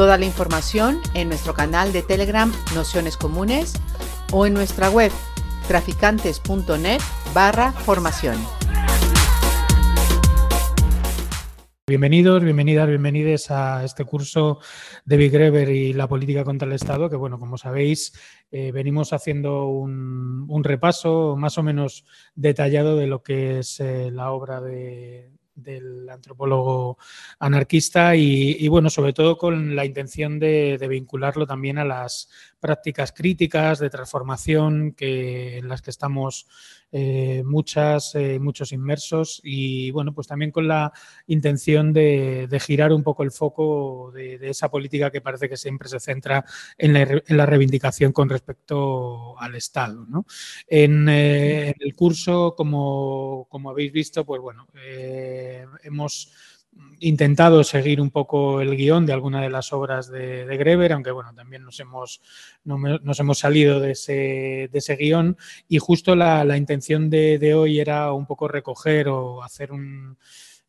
Toda la información en nuestro canal de Telegram Nociones Comunes o en nuestra web traficantes.net barra formación. Bienvenidos, bienvenidas, bienvenides a este curso de Big Greber y la política contra el Estado, que bueno, como sabéis, eh, venimos haciendo un, un, repaso más o menos detallado de lo que es eh, la obra de, del antropólogo anarquista y, bueno, sobre todo con la intención de, vincularlo también a las prácticas críticas de transformación que, en las que estamos eh, muchas, eh, muchos inmersos y bueno, pues también con la intención de, de girar un poco el foco de, de, esa política que parece que siempre se centra en la, en la reivindicación con respecto al Estado. ¿no? En, eh, en, el curso, como, como, habéis visto, pues bueno, eh, hemos intentado seguir un poco el guion de alguna de las obras de, de Greber, aunque bueno, también nos hemos, no nos hemos salido de ese, de ese guion. Y justo la, la intención de, de, hoy era un poco recoger o hacer un,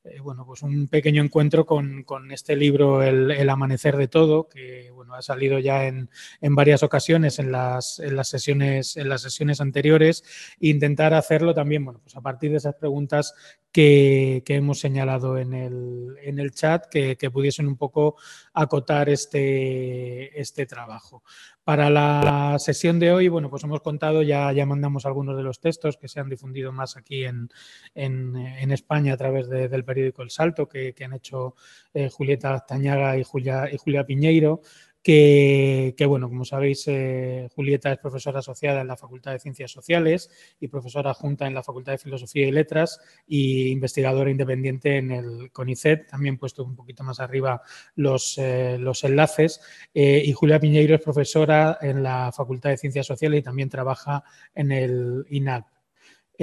eh, bueno, pues un pequeño encuentro con, este libro el, Amanecer de Todo, que bueno, ha salido ya en, en varias ocasiones en las, sesiones, en las sesiones anteriores, e intentar hacerlo también bueno, pues a partir de esas preguntas que, que hemos señalado en el, en el chat, que, que, pudiesen un poco acotar este, este trabajo. Para la sesión de hoy, bueno, pues hemos contado, ya, ya mandamos algunos de los textos que se han difundido más aquí en, en, España a través de, del periódico El Salto, que, que han hecho eh, Julieta Tañaga y Julia, y Julia Piñeiro. Que, bueno, como sabéis, eh, Julieta es profesora asociada en la Facultad de Ciencias Sociales y profesora junta en la Facultad de Filosofía y Letras y investigadora independiente en el CONICET, también puesto un poquito más arriba los, eh, los enlaces. Eh, y Julia Piñeiro es profesora en la Facultad de Ciencias Sociales y también trabaja en el INAP.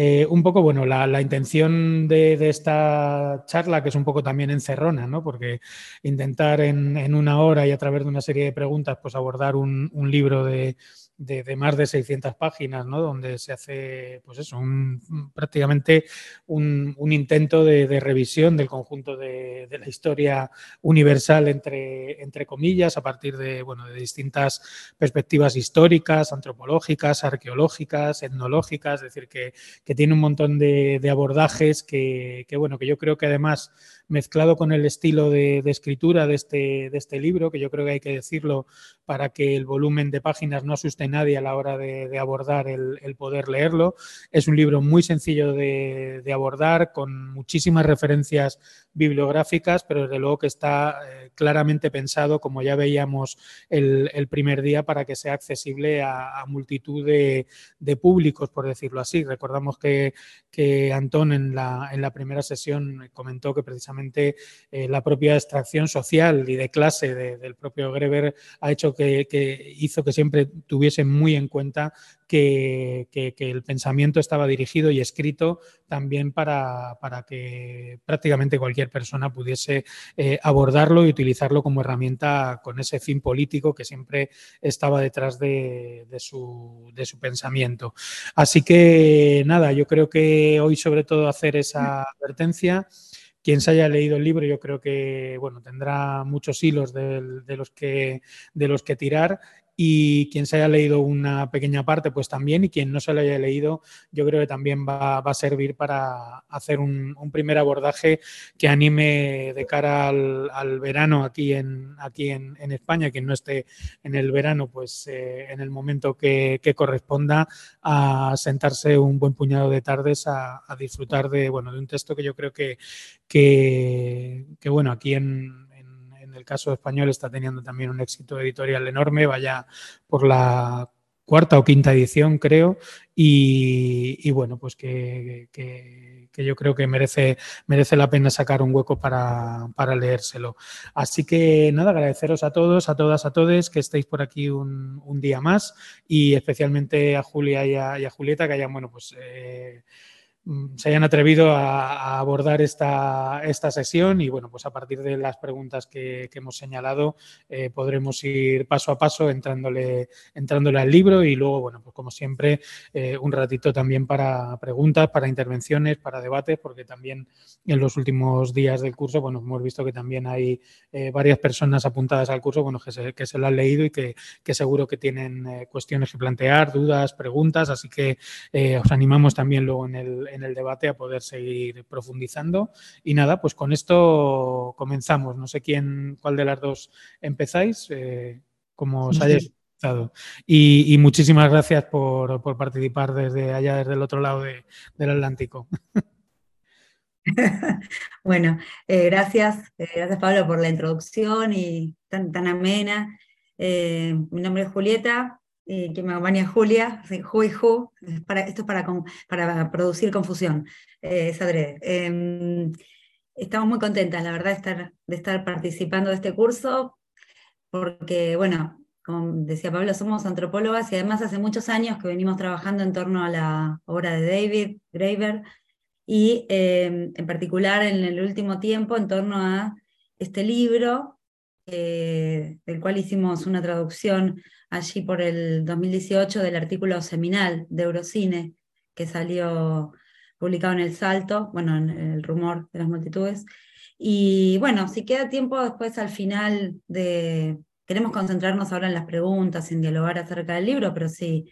Eh, un poco, bueno, la, la intención de, esta charla, que es un poco también encerrona, ¿no? Porque intentar en, en, una hora y a través de una serie de preguntas, pues abordar un libro de, de, más de 600 páginas, ¿no? Donde se hace, pues eso, un, prácticamente un, intento de, de, revisión del conjunto de, de, la historia universal, entre, entre comillas, a partir de, bueno, de distintas perspectivas históricas, antropológicas, arqueológicas, etnológicas, es decir, que, que tiene un montón de, abordajes que, que, bueno, que yo creo que además mezclado con el estilo de, escritura de este, de este libro, que yo creo que hay que decirlo para que el volumen de páginas no asuste a nadie a la hora de, abordar el, poder leerlo. Es un libro muy sencillo de, abordar, con muchísimas referencias bibliográficas, pero desde luego que está eh, claramente pensado, como ya veíamos el, primer día, para que sea accesible a, multitud de, de, públicos, por decirlo así. Recordamos que, que Antón en la, en la primera sesión comentó que precisamente eh, la propia extracción social y de clase de, del propio Greber ha hecho que, hizo que siempre tuviese muy en cuenta que, que, que, el pensamiento estaba dirigido y escrito también para, para que prácticamente cualquier persona pudiese eh, abordarlo y utilizarlo como herramienta con ese fin político que siempre estaba detrás de, de, su, de su pensamiento. Así que nada, yo creo que hoy sobre todo hacer esa advertencia quien se haya leído el libro yo creo que bueno tendrá muchos hilos de, de, los que de los que tirar y quien se haya leído una pequeña parte, pues también, y quien no se lo haya leído, yo creo que también va, a servir para hacer un, un, primer abordaje que anime de cara al, verano aquí en, aquí en, España, quien no esté en el verano, pues eh, en el momento que, corresponda a sentarse un buen puñado de tardes a, a disfrutar de, bueno, de un texto que yo creo que, que, que bueno, aquí en el caso español está teniendo también un éxito editorial enorme, vaya por la cuarta o quinta edición, creo, y, bueno, pues que, yo creo que merece, merece la pena sacar un hueco para, leérselo. Así que nada, agradeceros a todos, a todas, a todos que estéis por aquí un, día más y especialmente a Julia y a, Julieta que hayan, bueno, pues... Eh, se hayan atrevido a, abordar esta, esta, sesión y bueno, pues a partir de las preguntas que, hemos señalado eh, podremos ir paso a paso entrándole, entrándole al libro y luego, bueno, pues como siempre, eh, un ratito también para preguntas, para intervenciones, para debates, porque también en los últimos días del curso, bueno, hemos visto que también hay eh, varias personas apuntadas al curso, bueno, que se, que se lo han leído y que, que seguro que tienen cuestiones que plantear, dudas, preguntas, así que os animamos también luego en el en el debate a poder seguir profundizando. Y nada, pues con esto comenzamos. No sé quién, cuál de las dos empezáis, eh, como os hayáis empezado. Y, muchísimas gracias por, participar desde allá, desde el otro lado del Atlántico. bueno, eh, gracias, eh, gracias Pablo por la introducción y tan, tan amena. mi nombre es Julieta, eh, que me acompaña Julia, Ju y esto es para, producir confusión, eh. Em, estamos muy contentas, la verdad, de estar, de estar participando de este curso, porque, bueno, como decía Pablo, somos antropólogas y además hace muchos años que venimos trabajando en torno a la obra de David Graeber y em, en particular en el último tiempo en torno a este libro eh, del cual hicimos una traducción allí por el 2018 del artículo seminal de Eurocine que salió publicado en El Salto, bueno, en El Rumor de las Multitudes. Y bueno, si queda tiempo después al final de... Queremos concentrarnos ahora en las preguntas, en dialogar acerca del libro, pero si,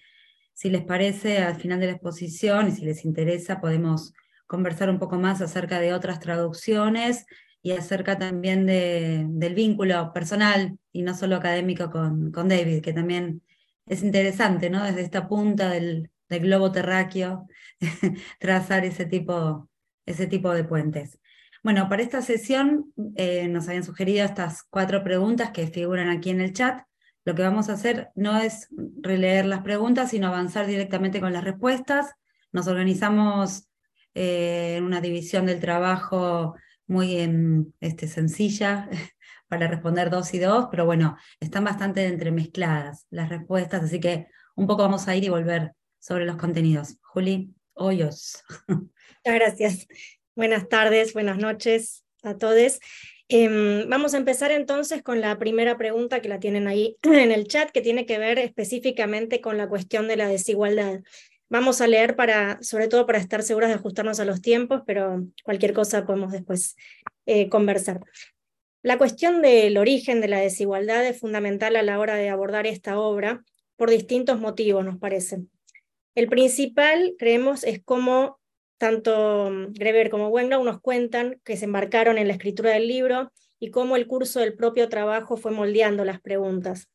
si les parece, al final de la exposición y si les interesa, podemos conversar un poco más acerca de otras traducciones y acerca también de, del vínculo personal y no solo académico con, David, que también es interesante, ¿no? Desde esta punta del, del globo terráqueo, trazar ese tipo, ese tipo de puentes. Bueno, para esta sesión eh, nos habían sugerido estas cuatro preguntas que figuran aquí en el chat. Lo que vamos a hacer no es releer las preguntas, sino avanzar directamente con las respuestas. Nos organizamos eh, en una división del trabajo muy em, este, sencilla para responder dos y dos, pero bueno, están bastante entremezcladas las respuestas, así que un poco vamos a ir y volver sobre los contenidos. Juli, hoyos. Muchas gracias. Buenas tardes, buenas noches a todos. Em, vamos a empezar entonces con la primera pregunta que la tienen ahí en el chat, que tiene que ver específicamente con la cuestión de la desigualdad. Vamos a leer para, sobre todo para estar seguras de ajustarnos a los tiempos, pero cualquier cosa podemos después eh, conversar. La cuestión del origen de la desigualdad es fundamental a la hora de abordar esta obra por distintos motivos, nos parece. El principal, creemos, es cómo tanto Greber como Wenglau nos cuentan que se embarcaron en la escritura del libro y cómo el curso del propio trabajo fue moldeando las preguntas.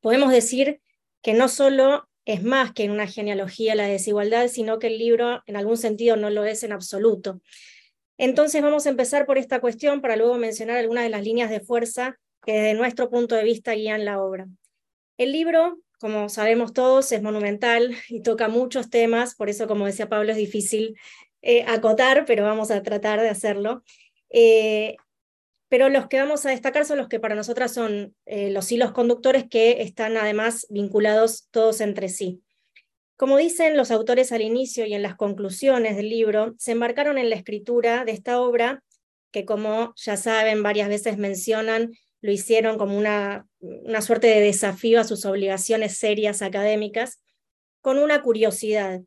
Podemos decir que no solo es más que en una genealogía la desigualdad, sino que el libro en algún sentido no lo es en absoluto. Entonces vamos a empezar por esta cuestión para luego mencionar algunas de las líneas de fuerza que desde nuestro punto de vista guían la obra. El libro, como sabemos todos, es monumental y toca muchos temas, por eso, como decía Pablo, es difícil eh, acotar, pero vamos a tratar de hacerlo. Eh, pero los que vamos a destacar son los que para nosotras son eh, los hilos conductores que están además vinculados todos entre sí. Como dicen los autores al inicio y en las conclusiones del libro, se embarcaron en la escritura de esta obra, que como ya saben, varias veces mencionan, lo hicieron como una, una suerte de desafío a sus obligaciones serias académicas, con una curiosidad.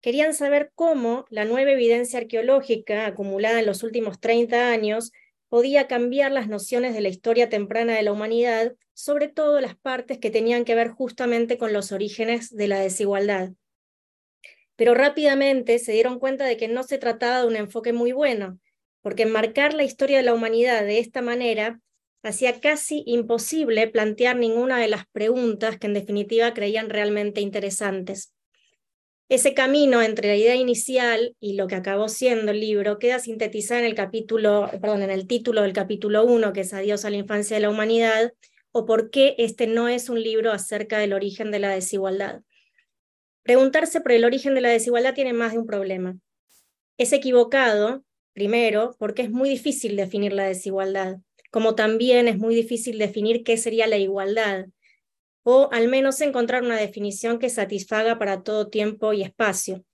Querían saber cómo la nueva evidencia arqueológica acumulada en los últimos 30 años podía cambiar las nociones de la historia temprana de la humanidad, sobre todo las partes que tenían que ver justamente con los orígenes de la desigualdad. Pero rápidamente se dieron cuenta de que no se trataba de un enfoque muy bueno, porque enmarcar la historia de la humanidad de esta manera hacía casi imposible plantear ninguna de las preguntas que en definitiva creían realmente interesantes. Ese camino entre la idea inicial y lo que acabó siendo el libro queda sintetizado en el capítulo, perdón, en el título del capítulo 1, que es Adiós a la infancia de la humanidad, o por qué este no es un libro acerca del origen de la desigualdad. Preguntarse por el origen de la desigualdad tiene más de un problema. Es equivocado, primero, porque es muy difícil definir la desigualdad, como también es muy difícil definir qué sería la igualdad, o al menos encontrar una definición que satisfaga para todo tiempo y espacio.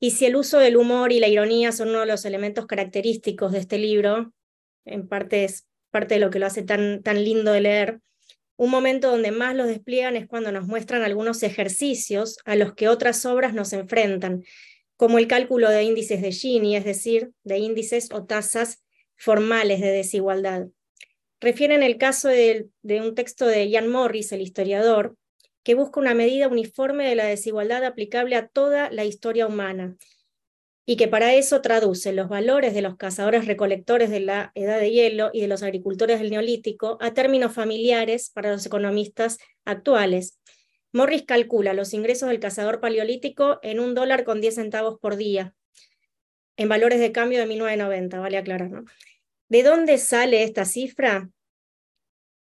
Y si el uso del humor y la ironía son uno de los elementos característicos de este libro, en parte es parte de lo que lo hace tan, tan lindo de leer, un momento donde más los despliegan es cuando nos muestran algunos ejercicios a los que otras obras nos enfrentan, como el cálculo de índices de Gini, es decir, de índices o tasas formales de desigualdad. Refieren el caso de, un texto de Ian Morris, el historiador, que busca una medida uniforme de la desigualdad aplicable a toda la historia humana y que para eso traduce los valores de los cazadores recolectores de la edad de hielo y de los agricultores del neolítico a términos familiares para los economistas actuales. Morris calcula los ingresos del cazador paleolítico en un dólar con 10 centavos por día, en valores de cambio de 1990, vale aclarar. ¿De dónde sale esta cifra?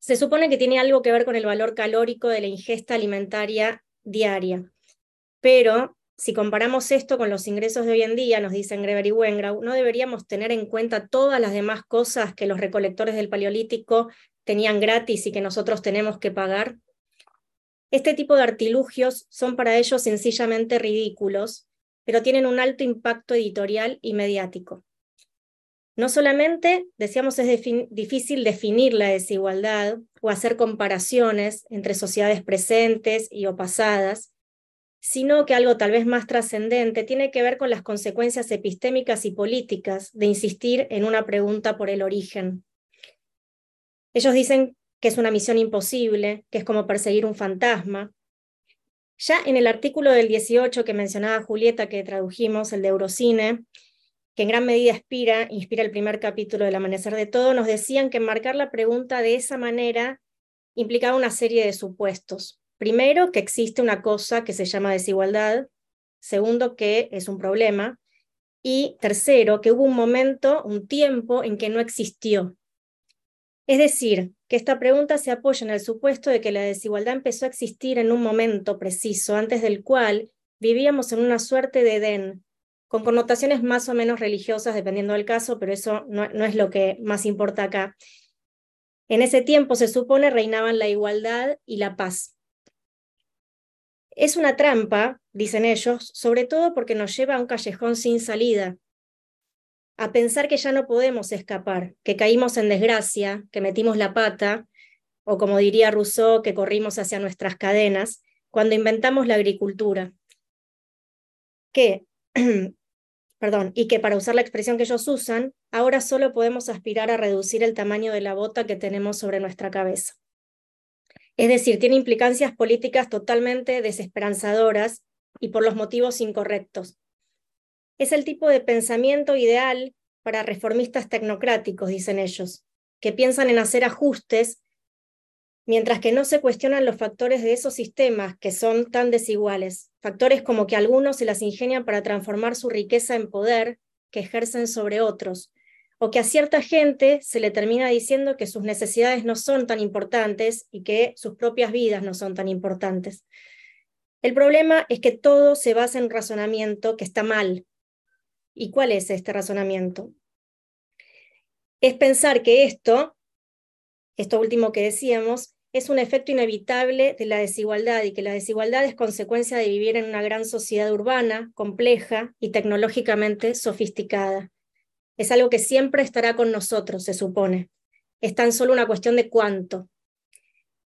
Se supone que tiene algo que ver con el valor calórico de la ingesta alimentaria diaria, pero si comparamos esto con los ingresos de hoy en día, nos dicen Greber y Wengrau, no deberíamos tener en cuenta todas las demás cosas que los recolectores del Paleolítico tenían gratis y que nosotros tenemos que pagar. Este tipo de artilugios son para ellos sencillamente ridículos, pero tienen un alto impacto editorial y mediático. No solamente, decíamos, es difícil definir la desigualdad o hacer comparaciones entre sociedades presentes y o pasadas, sino que algo tal vez más trascendente tiene que ver con las consecuencias epistémicas y políticas de insistir en una pregunta por el origen. Ellos dicen que es una misión imposible, que es como perseguir un fantasma. Ya en el artículo del 18 que mencionaba Julieta, que tradujimos, el de Eurocine, que en gran medida inspira, inspira el primer capítulo del Amanecer de Todo, nos decían que marcar la pregunta de esa manera implicaba una serie de supuestos. Primero, que existe una cosa que se llama desigualdad. Segundo, que es un problema. Y tercero, que hubo un momento, un tiempo en que no existió. Es decir, que esta pregunta se apoya en el supuesto de que la desigualdad empezó a existir en un momento preciso, antes del cual vivíamos en una suerte de Edén, con connotaciones más o menos religiosas, dependiendo del caso, pero eso no, es lo que más importa acá. En ese tiempo, se supone, reinaban la igualdad y la paz. Es una trampa, dicen ellos, sobre todo porque nos lleva a un callejón sin salida, a pensar que ya no podemos escapar, que caímos en desgracia, que metimos la pata, o como diría Rousseau, que corrimos hacia nuestras cadenas, cuando inventamos la agricultura. Que, perdón, y que para usar la expresión que ellos usan, ahora solo podemos aspirar a reducir el tamaño de la bota que tenemos sobre nuestra cabeza. Es decir, tiene implicancias políticas totalmente desesperanzadoras y por los motivos incorrectos. Es el tipo de pensamiento ideal para reformistas tecnocráticos, dicen ellos, que piensan en hacer ajustes mientras que no se cuestionan los factores de esos sistemas que son tan desiguales, factores como que algunos se las ingenian para transformar su riqueza en poder que ejercen sobre otros, o que a cierta gente se le termina diciendo que sus necesidades no son tan importantes y que sus propias vidas no son tan importantes. El problema es que todo se basa en razonamiento que está mal. ¿Y cuál es este razonamiento? Es pensar que esto, esto último que decíamos, es un efecto inevitable de la desigualdad y que la desigualdad es consecuencia de vivir en una gran sociedad urbana, compleja y tecnológicamente sofisticada. Es algo que siempre estará con nosotros, se supone. Es tan solo una cuestión de cuánto.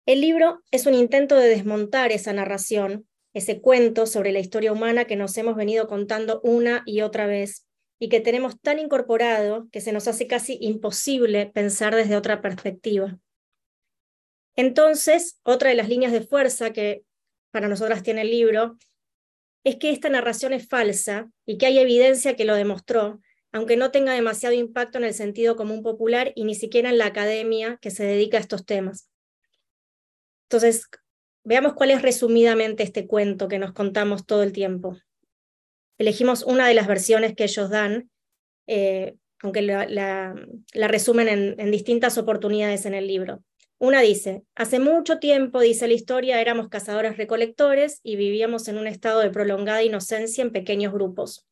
El libro es un intento de desmontar esa narración, ese cuento sobre la historia humana que nos hemos venido contando una y otra vez y que tenemos tan incorporado que se nos hace casi imposible pensar desde otra perspectiva. Entonces, otra de las líneas de fuerza que para nosotras tiene el libro es que esta narración es falsa y que hay evidencia que lo demostró, aunque no tenga demasiado impacto en el sentido común popular y ni siquiera en la academia que se dedica a estos temas. Entonces, veamos cuál es resumidamente este cuento que nos contamos todo el tiempo. Elegimos una de las versiones que ellos dan, eh, aunque la, resumen en distintas oportunidades en el libro. Una dice, hace mucho tiempo, dice la historia, éramos cazadores recolectores y vivíamos en un estado de prolongada inocencia en pequeños grupos.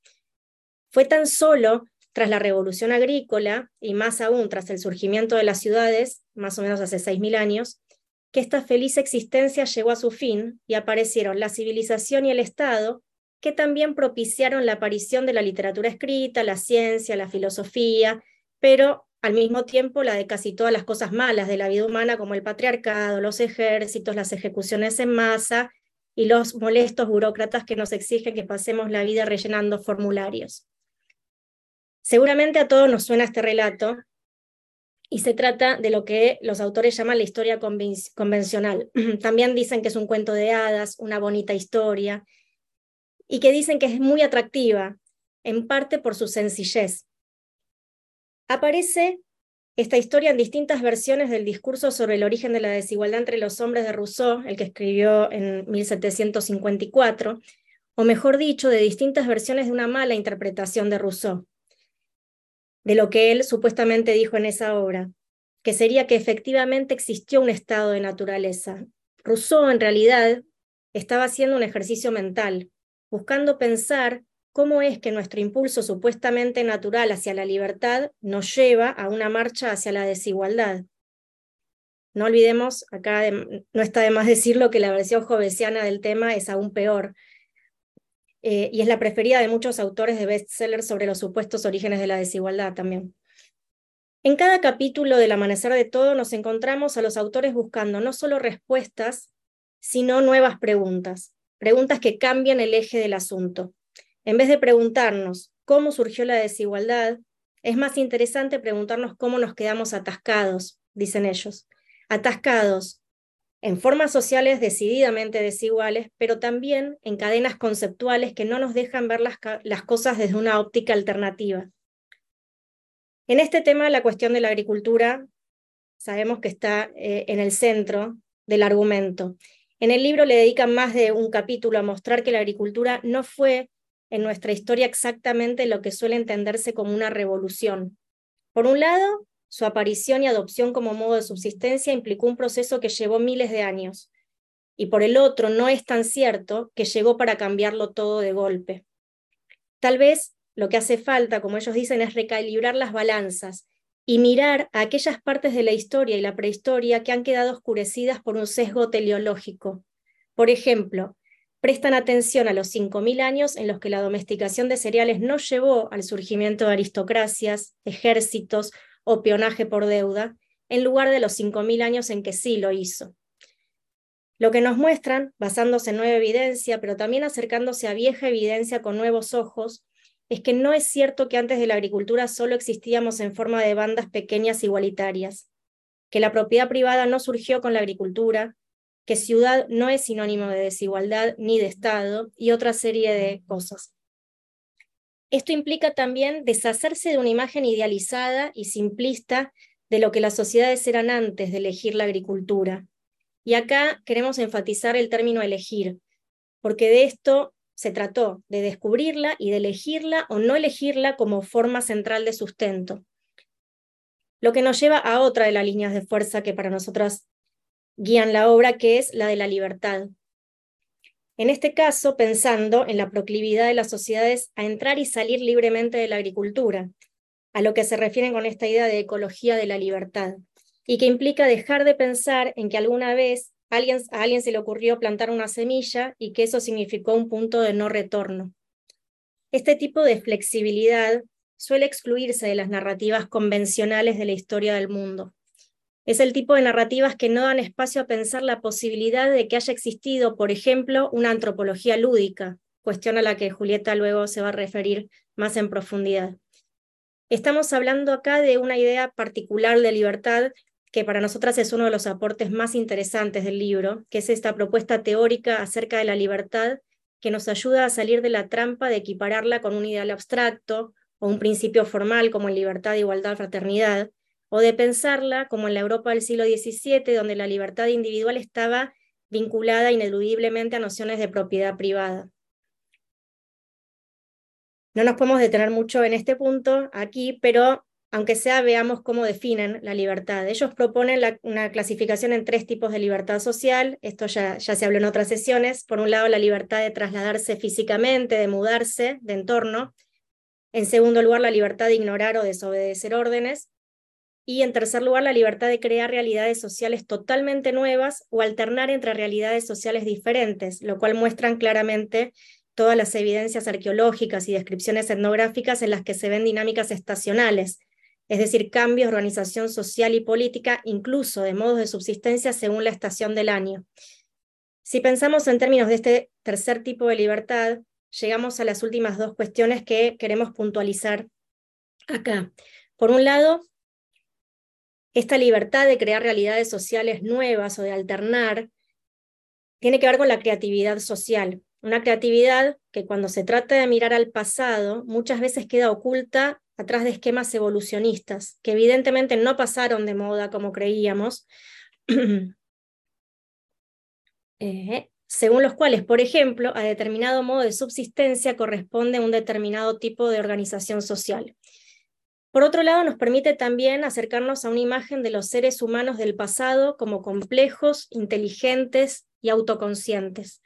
Fue tan solo tras la revolución agrícola y más aún tras el surgimiento de las ciudades, más o menos hace 6.000 años, que esta feliz existencia llegó a su fin y aparecieron la civilización y el Estado, que también propiciaron la aparición de la literatura escrita, la ciencia, la filosofía, pero al mismo tiempo la de casi todas las cosas malas de la vida humana, como el patriarcado, los ejércitos, las ejecuciones en masa y los molestos burócratas que nos exigen que pasemos la vida rellenando formularios. Seguramente a todos nos suena este relato y se trata de lo que los autores llaman la historia convencional. También dicen que es un cuento de hadas, una bonita historia, y que dicen que es muy atractiva, en parte por su sencillez. Aparece esta historia en distintas versiones del discurso sobre el origen de la desigualdad entre los hombres de Rousseau, el que escribió en 1754, o mejor dicho, de distintas versiones de una mala interpretación de Rousseau de lo que él supuestamente dijo en esa obra, que sería que efectivamente existió un estado de naturaleza. Rousseau en realidad estaba haciendo un ejercicio mental, buscando pensar cómo es que nuestro impulso supuestamente natural hacia la libertad nos lleva a una marcha hacia la desigualdad. No olvidemos, acá no está de más decirlo, que la versión jovesiana del tema es aún peor, eh, y es la preferida de muchos autores de bestsellers sobre los supuestos orígenes de la desigualdad también. En cada capítulo del Amanecer de Todo nos encontramos a los autores buscando no solo respuestas, sino nuevas preguntas, preguntas que cambian el eje del asunto. En vez de preguntarnos cómo surgió la desigualdad, es más interesante preguntarnos cómo nos quedamos atascados, dicen ellos, atascados en formas sociales decididamente desiguales, pero también en cadenas conceptuales que no nos dejan ver las, cosas desde una óptica alternativa. En este tema, la cuestión de la agricultura sabemos que está eh, en el centro del argumento. En el libro le dedican más de un capítulo a mostrar que la agricultura no fue en nuestra historia exactamente lo que suele entenderse como una revolución. Por un lado, su aparición y adopción como modo de subsistencia implicó un proceso que llevó miles de años. Y por el otro, no es tan cierto que llegó para cambiarlo todo de golpe. Tal vez lo que hace falta, como ellos dicen, es recalibrar las balanzas y mirar a aquellas partes de la historia y la prehistoria que han quedado oscurecidas por un sesgo teleológico. Por ejemplo, prestan atención a los 5.000 años en los que la domesticación de cereales no llevó al surgimiento de aristocracias, ejércitos o pionaje por deuda, en lugar de los 5.000 años en que sí lo hizo. Lo que nos muestran, basándose en nueva evidencia, pero también acercándose a vieja evidencia con nuevos ojos, es que no es cierto que antes de la agricultura solo existíamos en forma de bandas pequeñas igualitarias, que la propiedad privada no surgió con la agricultura, que ciudad no es sinónimo de desigualdad ni de Estado y otra serie de cosas. Esto implica también deshacerse de una imagen idealizada y simplista de lo que las sociedades eran antes de elegir la agricultura. Y acá queremos enfatizar el término elegir, porque de esto se trató, de descubrirla y de elegirla o no elegirla como forma central de sustento. Lo que nos lleva a otra de las líneas de fuerza que para nosotras guían la obra, que es la de la libertad. En este caso, pensando en la proclividad de las sociedades a entrar y salir libremente de la agricultura, a lo que se refieren con esta idea de ecología de la libertad, y que implica dejar de pensar en que alguna vez alguien, a alguien se le ocurrió plantar una semilla y que eso significó un punto de no retorno. Este tipo de flexibilidad suele excluirse de las narrativas convencionales de la historia del mundo. Es el tipo de narrativas que no dan espacio a pensar la posibilidad de que haya existido, por ejemplo, una antropología lúdica, cuestión a la que Julieta luego se va a referir más en profundidad. Estamos hablando acá de una idea particular de libertad que para nosotras es uno de los aportes más interesantes del libro, que es esta propuesta teórica acerca de la libertad que nos ayuda a salir de la trampa de equipararla con un ideal abstracto o un principio formal como en libertad, igualdad, fraternidad, o de pensarla como en la Europa del siglo XVII, donde la libertad individual estaba vinculada ineludiblemente a nociones de propiedad privada. No nos podemos detener mucho en este punto aquí, pero aunque sea veamos cómo definen la libertad. Ellos proponen una clasificación en tres tipos de libertad social, esto ya, ya se habló en otras sesiones. Por un lado, la libertad de trasladarse físicamente, de mudarse de entorno. En segundo lugar, la libertad de ignorar o desobedecer órdenes. Y en tercer lugar, la libertad de crear realidades sociales totalmente nuevas o alternar entre realidades sociales diferentes, lo cual muestran claramente todas las evidencias arqueológicas y descripciones etnográficas en las que se ven dinámicas estacionales, es decir, cambios de organización social y política, incluso de modos de subsistencia según la estación del año. Si pensamos en términos de este tercer tipo de libertad, llegamos a las últimas dos cuestiones que queremos puntualizar acá. Por un lado, esta libertad de crear realidades sociales nuevas o de alternar tiene que ver con la creatividad social. Una creatividad que cuando se trata de mirar al pasado muchas veces queda oculta atrás de esquemas evolucionistas, que evidentemente no pasaron de moda como creíamos, eh, según los cuales, por ejemplo, a determinado modo de subsistencia corresponde un determinado tipo de organización social. Por otro lado, nos permite también acercarnos a una imagen de los seres humanos del pasado como complejos, inteligentes y autoconscientes.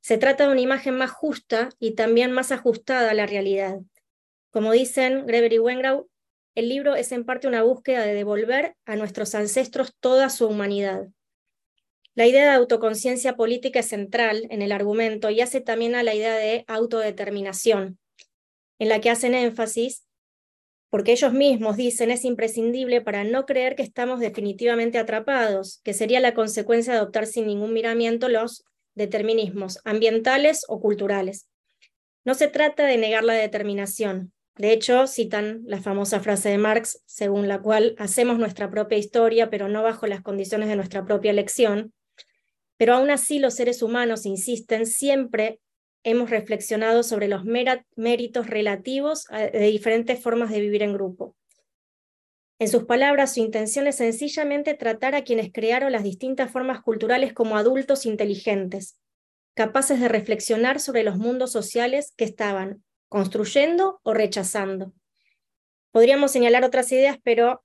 Se trata de una imagen más justa y también más ajustada a la realidad, como dicen Greber y Wengrau, el libro es en parte una búsqueda de devolver a nuestros ancestros toda su humanidad. La idea de autoconciencia política es central en el argumento y hace también a la idea de autodeterminación, en la que hacen énfasis porque ellos mismos dicen es imprescindible para no creer que estamos definitivamente atrapados, que sería la consecuencia de adoptar sin ningún miramiento los determinismos ambientales o culturales. No se trata de negar la determinación, de hecho, citan la famosa frase de Marx, según la cual hacemos nuestra propia historia, pero no bajo las condiciones de nuestra propia elección. Pero aún así los seres humanos, insisten, siempre hemos reflexionado sobre los méritos relativos de diferentes formas de vivir en grupo. En sus palabras, su intención es sencillamente tratar a quienes crearon las distintas formas culturales como adultos inteligentes, capaces de reflexionar sobre los mundos sociales que estaban construyendo o rechazando. Podríamos señalar otras ideas, pero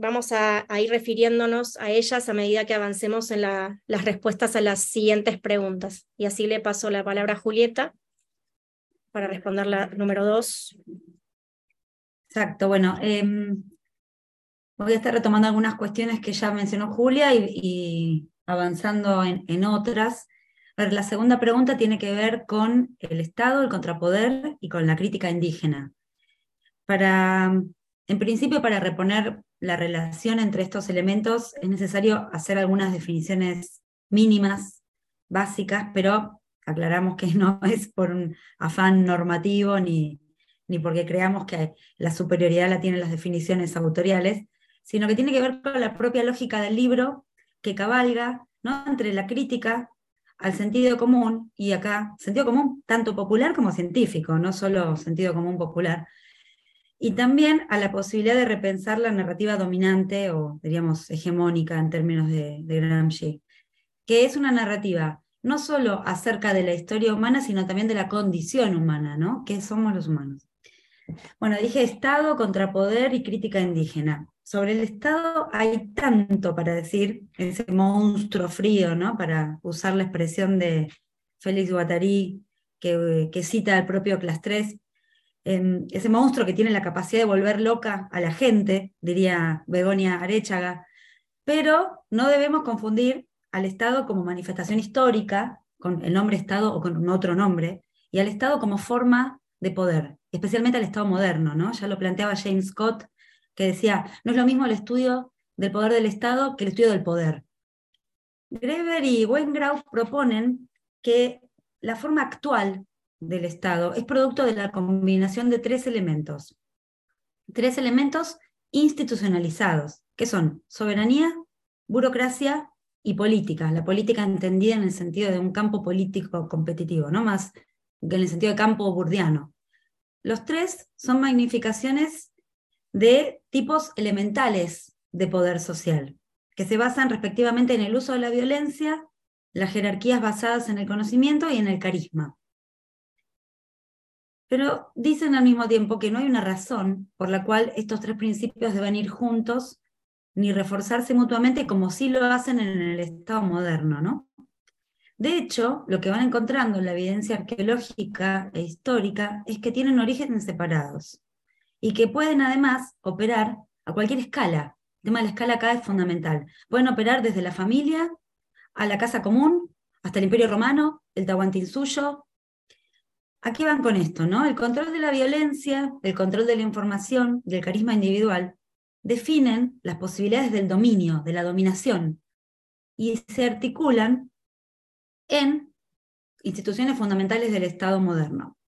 vamos a, ir refiriéndonos a ellas a medida que avancemos en las respuestas a las siguientes preguntas. Y así le paso la palabra a Julieta para responder la número dos. Exacto, bueno, em, voy a estar retomando algunas cuestiones que ya mencionó Julia y, avanzando en otras la segunda pregunta tiene que ver con el Estado, el contrapoder y con la crítica indígena. Para, en principio, para reponer la relación entre estos elementos es necesario hacer algunas definiciones mínimas, básicas, pero aclaramos que no es por un afán normativo ni, ni porque creamos que la superioridad la tienen las definiciones autoriales, sino que tiene que ver con la propia lógica del libro que cabalga ¿no? entre la crítica al sentido común, y acá sentido común tanto popular como científico, no solo sentido común popular, y también a la posibilidad de repensar la narrativa dominante o, diríamos, hegemónica en términos de, de Gramsci, que es una narrativa no solo acerca de la historia humana, sino también de la condición humana, ¿no? ¿Qué somos los humanos? Bueno, dije Estado, contrapoder y crítica indígena sobre el Estado hay tanto para decir, ese monstruo frío, ¿no? para usar la expresión de Félix Guattari, que, cita al propio Clastres, ese monstruo que tiene la capacidad de volver loca a la gente, diría Begonia Arechaga, pero no debemos confundir al Estado como manifestación histórica, con el nombre Estado o con otro nombre, y al Estado como forma de poder, especialmente al Estado moderno, ¿no? Ya lo planteaba James Scott que decía, no es lo mismo el estudio del poder del Estado que el estudio del poder. Greber y Wengrau proponen que la forma actual del Estado es producto de la combinación de tres elementos. Tres elementos institucionalizados, que son soberanía, burocracia y política. La política entendida en el sentido de un campo político competitivo, no más que en el sentido de campo burdiano. Los tres son magnificaciones de tipos elementales de poder social, que se basan respectivamente en el uso de la violencia, las jerarquías basadas en el conocimiento y en el carisma. Pero dicen al mismo tiempo que no hay una razón por la cual estos tres principios deben ir juntos ni reforzarse mutuamente como sí lo hacen en el Estado moderno, ¿no? De hecho, lo que van encontrando en la evidencia arqueológica e histórica es que tienen orígenes separados y que pueden además operar a cualquier escala. El tema de la escala acá es fundamental. Pueden operar desde la familia a la casa común, hasta el Imperio Romano, el Tahuantinsuyo. Aquí van con esto, ¿no? El control de la violencia, el control de la información, del carisma individual, definen las posibilidades del dominio, de la dominación, y se articulan en instituciones fundamentales del Estado moderno.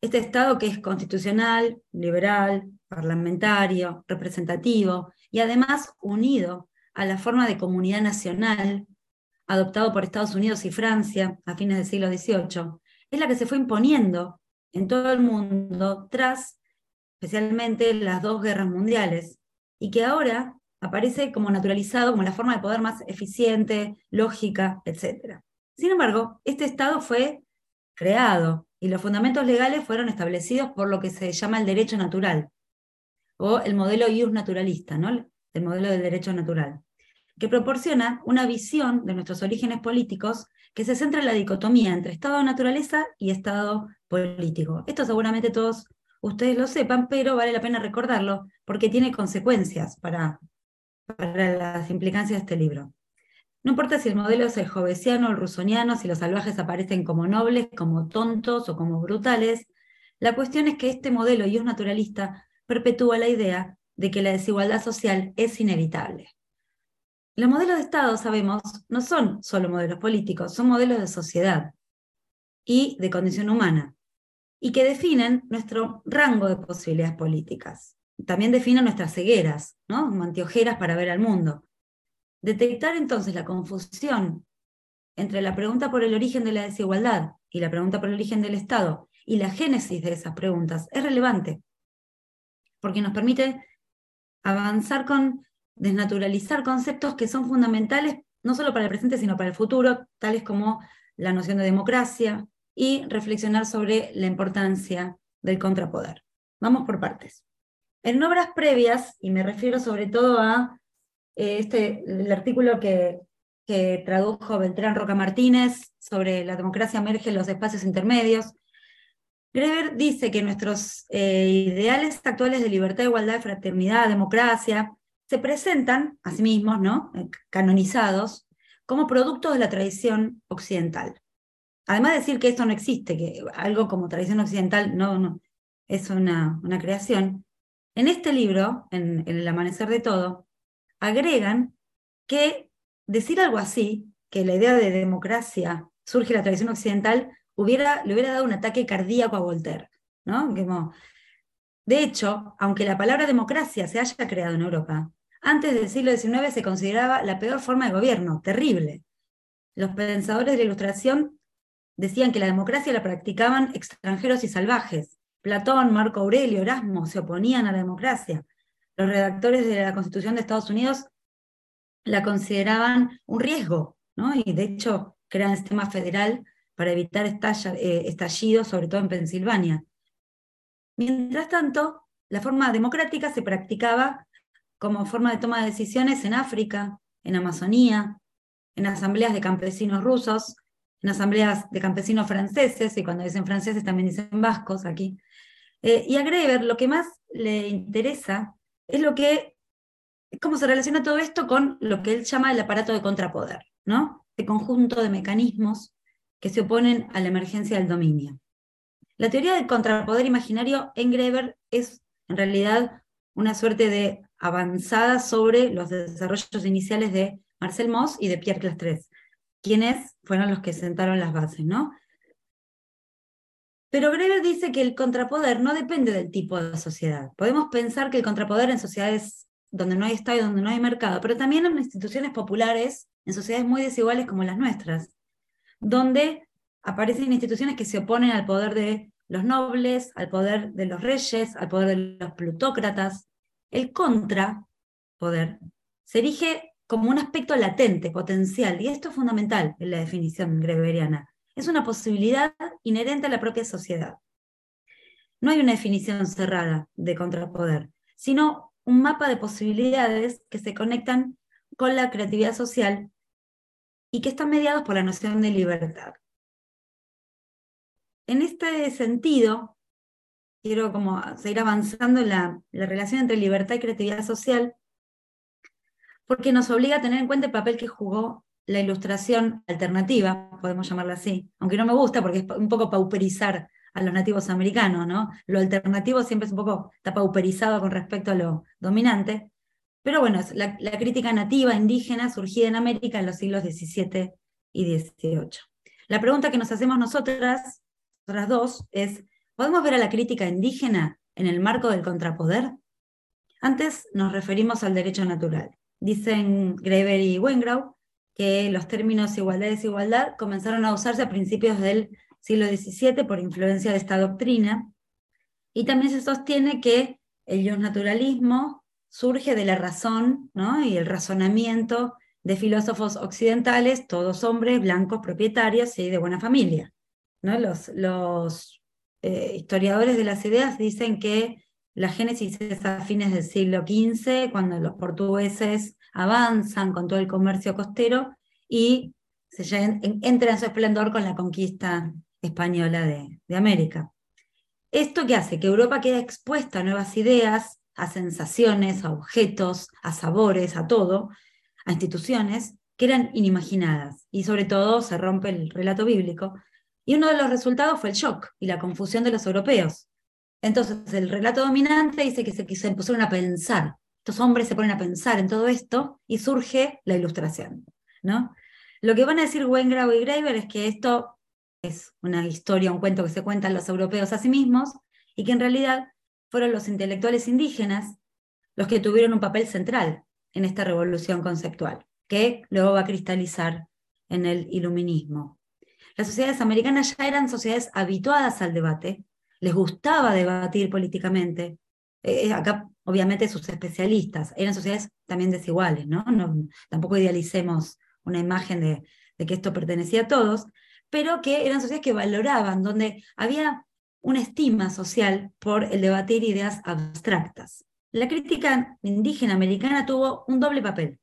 Este Estado que es constitucional, liberal, parlamentario, representativo y además unido a la forma de comunidad nacional adoptado por Estados Unidos y Francia a fines del siglo XVIII, es la que se fue imponiendo en todo el mundo tras especialmente las dos guerras mundiales y que ahora aparece como naturalizado como la forma de poder más eficiente, lógica, etc. Sin embargo, este Estado fue creado y los fundamentos legales fueron establecidos por lo que se llama el derecho natural, o el modelo ius naturalista, ¿no? el modelo del derecho natural, que proporciona una visión de nuestros orígenes políticos que se centra en la dicotomía entre Estado-naturaleza y Estado político. Esto seguramente todos ustedes lo sepan, pero vale la pena recordarlo porque tiene consecuencias para, para las implicancias de este libro. No importa si el modelo es el jovesiano o el rusoniano, si los salvajes aparecen como nobles, como tontos o como brutales, la cuestión es que este modelo y es naturalista perpetúa la idea de que la desigualdad social es inevitable. Los modelos de Estado, sabemos, no son solo modelos políticos, son modelos de sociedad y de condición humana, y que definen nuestro rango de posibilidades políticas. También definen nuestras cegueras, ¿no? antiojeras para ver al mundo. Detectar entonces la confusión entre la pregunta por el origen de la desigualdad y la pregunta por el origen del Estado y la génesis de esas preguntas es relevante, porque nos permite avanzar con desnaturalizar conceptos que son fundamentales no solo para el presente, sino para el futuro, tales como la noción de democracia y reflexionar sobre la importancia del contrapoder. Vamos por partes. En obras previas, y me refiero sobre todo a eh, este, el artículo que, que tradujo Beltrán Roca Martínez sobre la democracia emerge en los espacios intermedios. Greber dice que nuestros eh, ideales actuales de libertad, igualdad, fraternidad, democracia, se presentan a sí mismos, ¿no? Eh, canonizados, como productos de la tradición occidental. Además de decir que esto no existe, que algo como tradición occidental no, no es una, una creación, en este libro, en El Amanecer de Todo, agregan que decir algo así, que la idea de democracia surge de la tradición occidental, hubiera, le hubiera dado un ataque cardíaco a Voltaire. ¿no? de hecho, aunque la palabra democracia se haya creado en Europa, antes del siglo XIX se consideraba la peor forma de gobierno, terrible. Los pensadores de la Ilustración decían que la democracia la practicaban extranjeros y salvajes. Platón, Marco Aurelio, Erasmo se oponían a la democracia los redactores de la Constitución de Estados Unidos la consideraban un riesgo, ¿no? y de hecho crean el sistema federal para evitar eh, estallidos, sobre todo en Pensilvania. Mientras tanto, la forma democrática se practicaba como forma de toma de decisiones en África, en Amazonía, en asambleas de campesinos rusos, en asambleas de campesinos franceses, y cuando dicen franceses también dicen vascos aquí. Eh, y a Greber lo que más le interesa es lo que, cómo se relaciona todo esto con lo que él llama el aparato de contrapoder, ¿no? Este conjunto de mecanismos que se oponen a la emergencia del dominio. La teoría del contrapoder imaginario en Greber es en realidad una suerte de avanzada sobre los desarrollos iniciales de Marcel Mauss y de Pierre Clastres, quienes fueron los que sentaron las bases, ¿no? Pero Greber dice que el contrapoder no depende del tipo de sociedad. Podemos pensar que el contrapoder en sociedades donde no hay Estado y donde no hay mercado, pero también en instituciones populares, en sociedades muy desiguales como las nuestras, donde aparecen instituciones que se oponen al poder de los nobles, al poder de los reyes, al poder de los plutócratas. El contrapoder se erige como un aspecto latente, potencial, y esto es fundamental en la definición greberiana es una posibilidad inherente a la propia sociedad. no hay una definición cerrada de contrapoder, sino un mapa de posibilidades que se conectan con la creatividad social y que están mediados por la noción de libertad. En este sentido, quiero como seguir avanzando en la, la relación entre libertad y creatividad social, porque nos obliga a tener en cuenta el papel que jugó la ilustración alternativa, podemos llamarla así, aunque no me gusta porque es un poco pauperizar a los nativos americanos, ¿no? Lo alternativo siempre es un poco, está pauperizado con respecto a lo dominante, pero bueno, es la, la crítica nativa indígena surgida en América en los siglos XVII y XVIII. La pregunta que nos hacemos nosotras, nosotras dos, es, ¿podemos ver a la crítica indígena en el marco del contrapoder? Antes nos referimos al derecho natural. Dicen Greber y Wengrau que los términos igualdad y desigualdad comenzaron a usarse a principios del siglo XVII por influencia de esta doctrina, y también se sostiene que el naturalismo surge de la razón ¿no? y el razonamiento de filósofos occidentales, todos hombres blancos, propietarios y de buena familia. ¿no? Los, los eh, historiadores de las ideas dicen que la génesis es a fines del siglo XV, cuando los portugueses avanzan con todo el comercio costero y se entra en su esplendor con la conquista española de, de América. ¿Esto qué hace? Que Europa queda expuesta a nuevas ideas, a sensaciones, a objetos, a sabores, a todo, a instituciones que eran inimaginadas. Y sobre todo se rompe el relato bíblico. Y uno de los resultados fue el shock y la confusión de los europeos. Entonces el relato dominante dice que se, que pusieron a pensar estos hombres se ponen a pensar en todo esto y surge la ilustración. ¿no? Lo que van a decir Wengrau y Graeber es que esto es una historia, un cuento que se cuentan los europeos a sí mismos y que en realidad fueron los intelectuales indígenas los que tuvieron un papel central en esta revolución conceptual, que luego va a cristalizar en el iluminismo. Las sociedades americanas ya eran sociedades habituadas al debate, les gustaba debatir políticamente. Eh, acá obviamente sus especialistas, eran sociedades también desiguales, ¿no? tampoco idealicemos una imagen de, de que esto pertenecía a todos, pero que eran sociedades que valoraban, donde había una estima social por el debatir ideas abstractas. La crítica indígena americana tuvo un doble papel.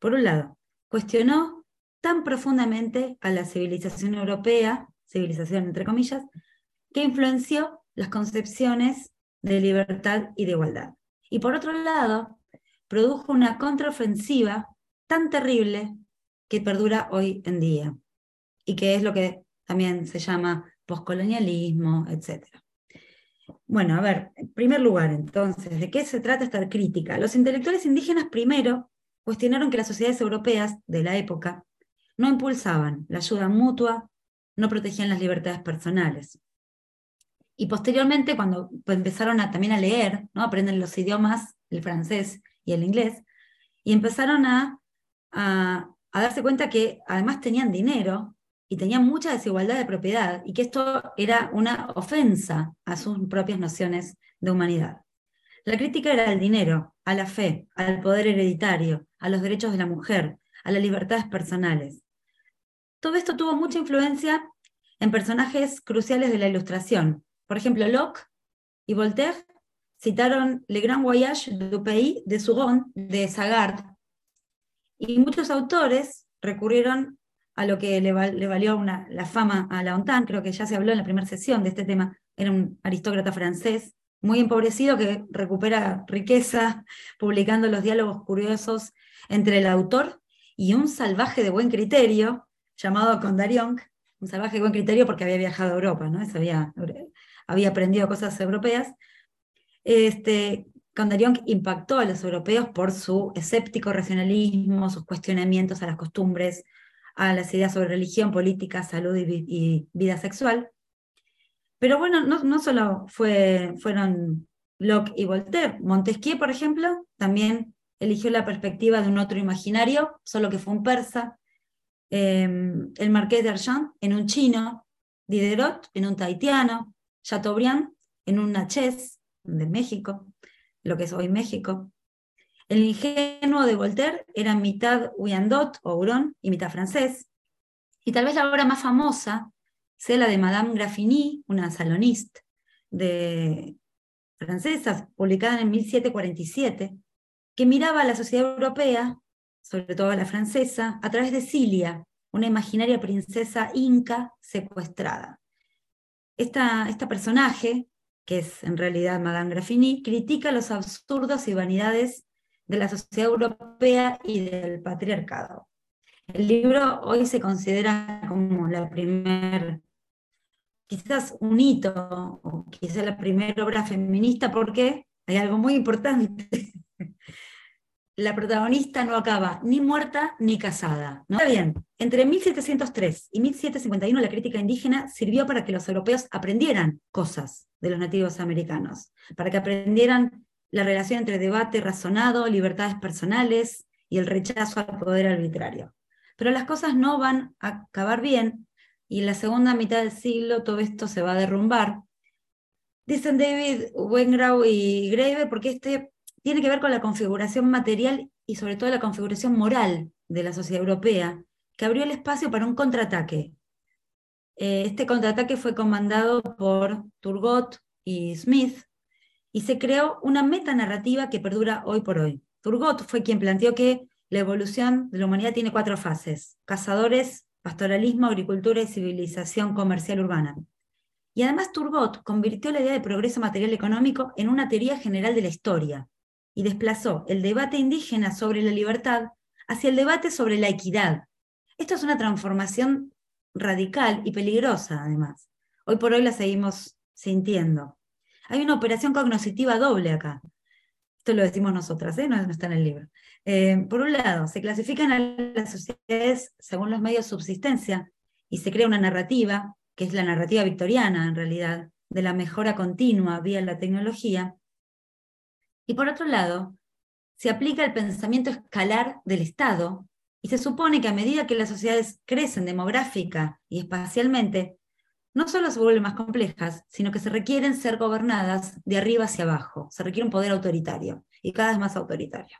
Por un lado, cuestionó tan profundamente a la civilización europea, civilización entre comillas, que influenció las concepciones de libertad y de igualdad. Y por otro lado, produjo una contraofensiva tan terrible que perdura hoy en día y que es lo que también se llama poscolonialismo, etc. Bueno, a ver, en primer lugar, entonces, ¿de qué se trata esta crítica? Los intelectuales indígenas primero cuestionaron que las sociedades europeas de la época no impulsaban la ayuda mutua, no protegían las libertades personales. Y posteriormente, cuando empezaron a, también a leer, ¿no? aprenden los idiomas, el francés y el inglés, y empezaron a, a, darse cuenta que además tenían dinero y tenían mucha desigualdad de propiedad, y que esto era una ofensa a sus propias nociones de humanidad. La crítica era al dinero, a la fe, al poder hereditario, a los derechos de la mujer, a las libertades personales. Todo esto tuvo mucha influencia en personajes cruciales de la Ilustración, por ejemplo, Locke y Voltaire citaron Le Grand Voyage du Pays de Sougon de Sagard, y muchos autores recurrieron a lo que le, valió la fama a Laontan, creo que ya se habló en la primera sesión de este tema, era un aristócrata francés muy empobrecido que recupera riqueza publicando los diálogos curiosos entre el autor y un salvaje de buen criterio llamado Condarion, un salvaje buen criterio porque había viajado a Europa, ¿no? había aprendido cosas europeas, este, impactó a los europeos por su escéptico racionalismo, sus cuestionamientos a las costumbres, a las ideas sobre religión, política, salud y, vida sexual. Pero bueno, no, no solo fue, fueron Locke y Voltaire. Montesquieu, por ejemplo, también eligió la perspectiva de un otro imaginario, solo que fue un persa. Em, el marqués de en un chino, Diderot en un taitiano, Chateaubriand en un Nachés de México, lo que es hoy México. El ingenuo de Voltaire era mitad Wyandot o Huron y mitad francés. Y tal vez la obra más famosa sea la de Madame Graffigny, una saloniste, de francesa, publicada en 1747, que miraba a la sociedad europea, sobre todo a la francesa, a través de Cilia, una imaginaria princesa inca secuestrada. Esta, esta personaje, que es en realidad Madame Graffini, critica los absurdos y vanidades de la sociedad europea y del patriarcado. El libro hoy se considera como la primera, quizás un hito, o quizás la primera obra feminista, porque hay algo muy importante. La protagonista no acaba ni muerta ni casada. ¿no? Está bien, entre 1703 y 1751 la crítica indígena sirvió para que los europeos aprendieran cosas de los nativos americanos, para que aprendieran la relación entre debate razonado, libertades personales y el rechazo al poder arbitrario. Pero las cosas no van a acabar bien y en la segunda mitad del siglo todo esto se va a derrumbar. Dicen David Wengrau y Graeber porque este tiene que ver con la configuración material y sobre todo la configuración moral de la sociedad europea, que abrió el espacio para un contraataque. Eh, este contraataque fue comandado por Turgot y Smith y se creó una metanarrativa que perdura hoy por hoy. Turgot fue quien planteó que la evolución de la humanidad tiene cuatro fases, cazadores, pastoralismo, agricultura y civilización comercial urbana. Y además Turgot convirtió la idea de progreso material económico en una teoría general de la historia, y desplazó el debate indígena sobre la libertad hacia el debate sobre la equidad. Esto es una transformación radical y peligrosa, además. Hoy por hoy la seguimos sintiendo. Hay una operación cognoscitiva doble acá. Esto lo decimos nosotras, ¿eh? no, está en el libro. Eh, por un lado, se clasifican a las sociedades según los medios de subsistencia y se crea una narrativa, que es la narrativa victoriana en realidad, de la mejora continua vía la tecnología, y por otro lado, se aplica el pensamiento escalar del Estado y se supone que a medida que las sociedades crecen demográfica y espacialmente, no solo se vuelven más complejas, sino que se requieren ser gobernadas de arriba hacia abajo, se requiere un poder autoritario y cada vez más autoritario.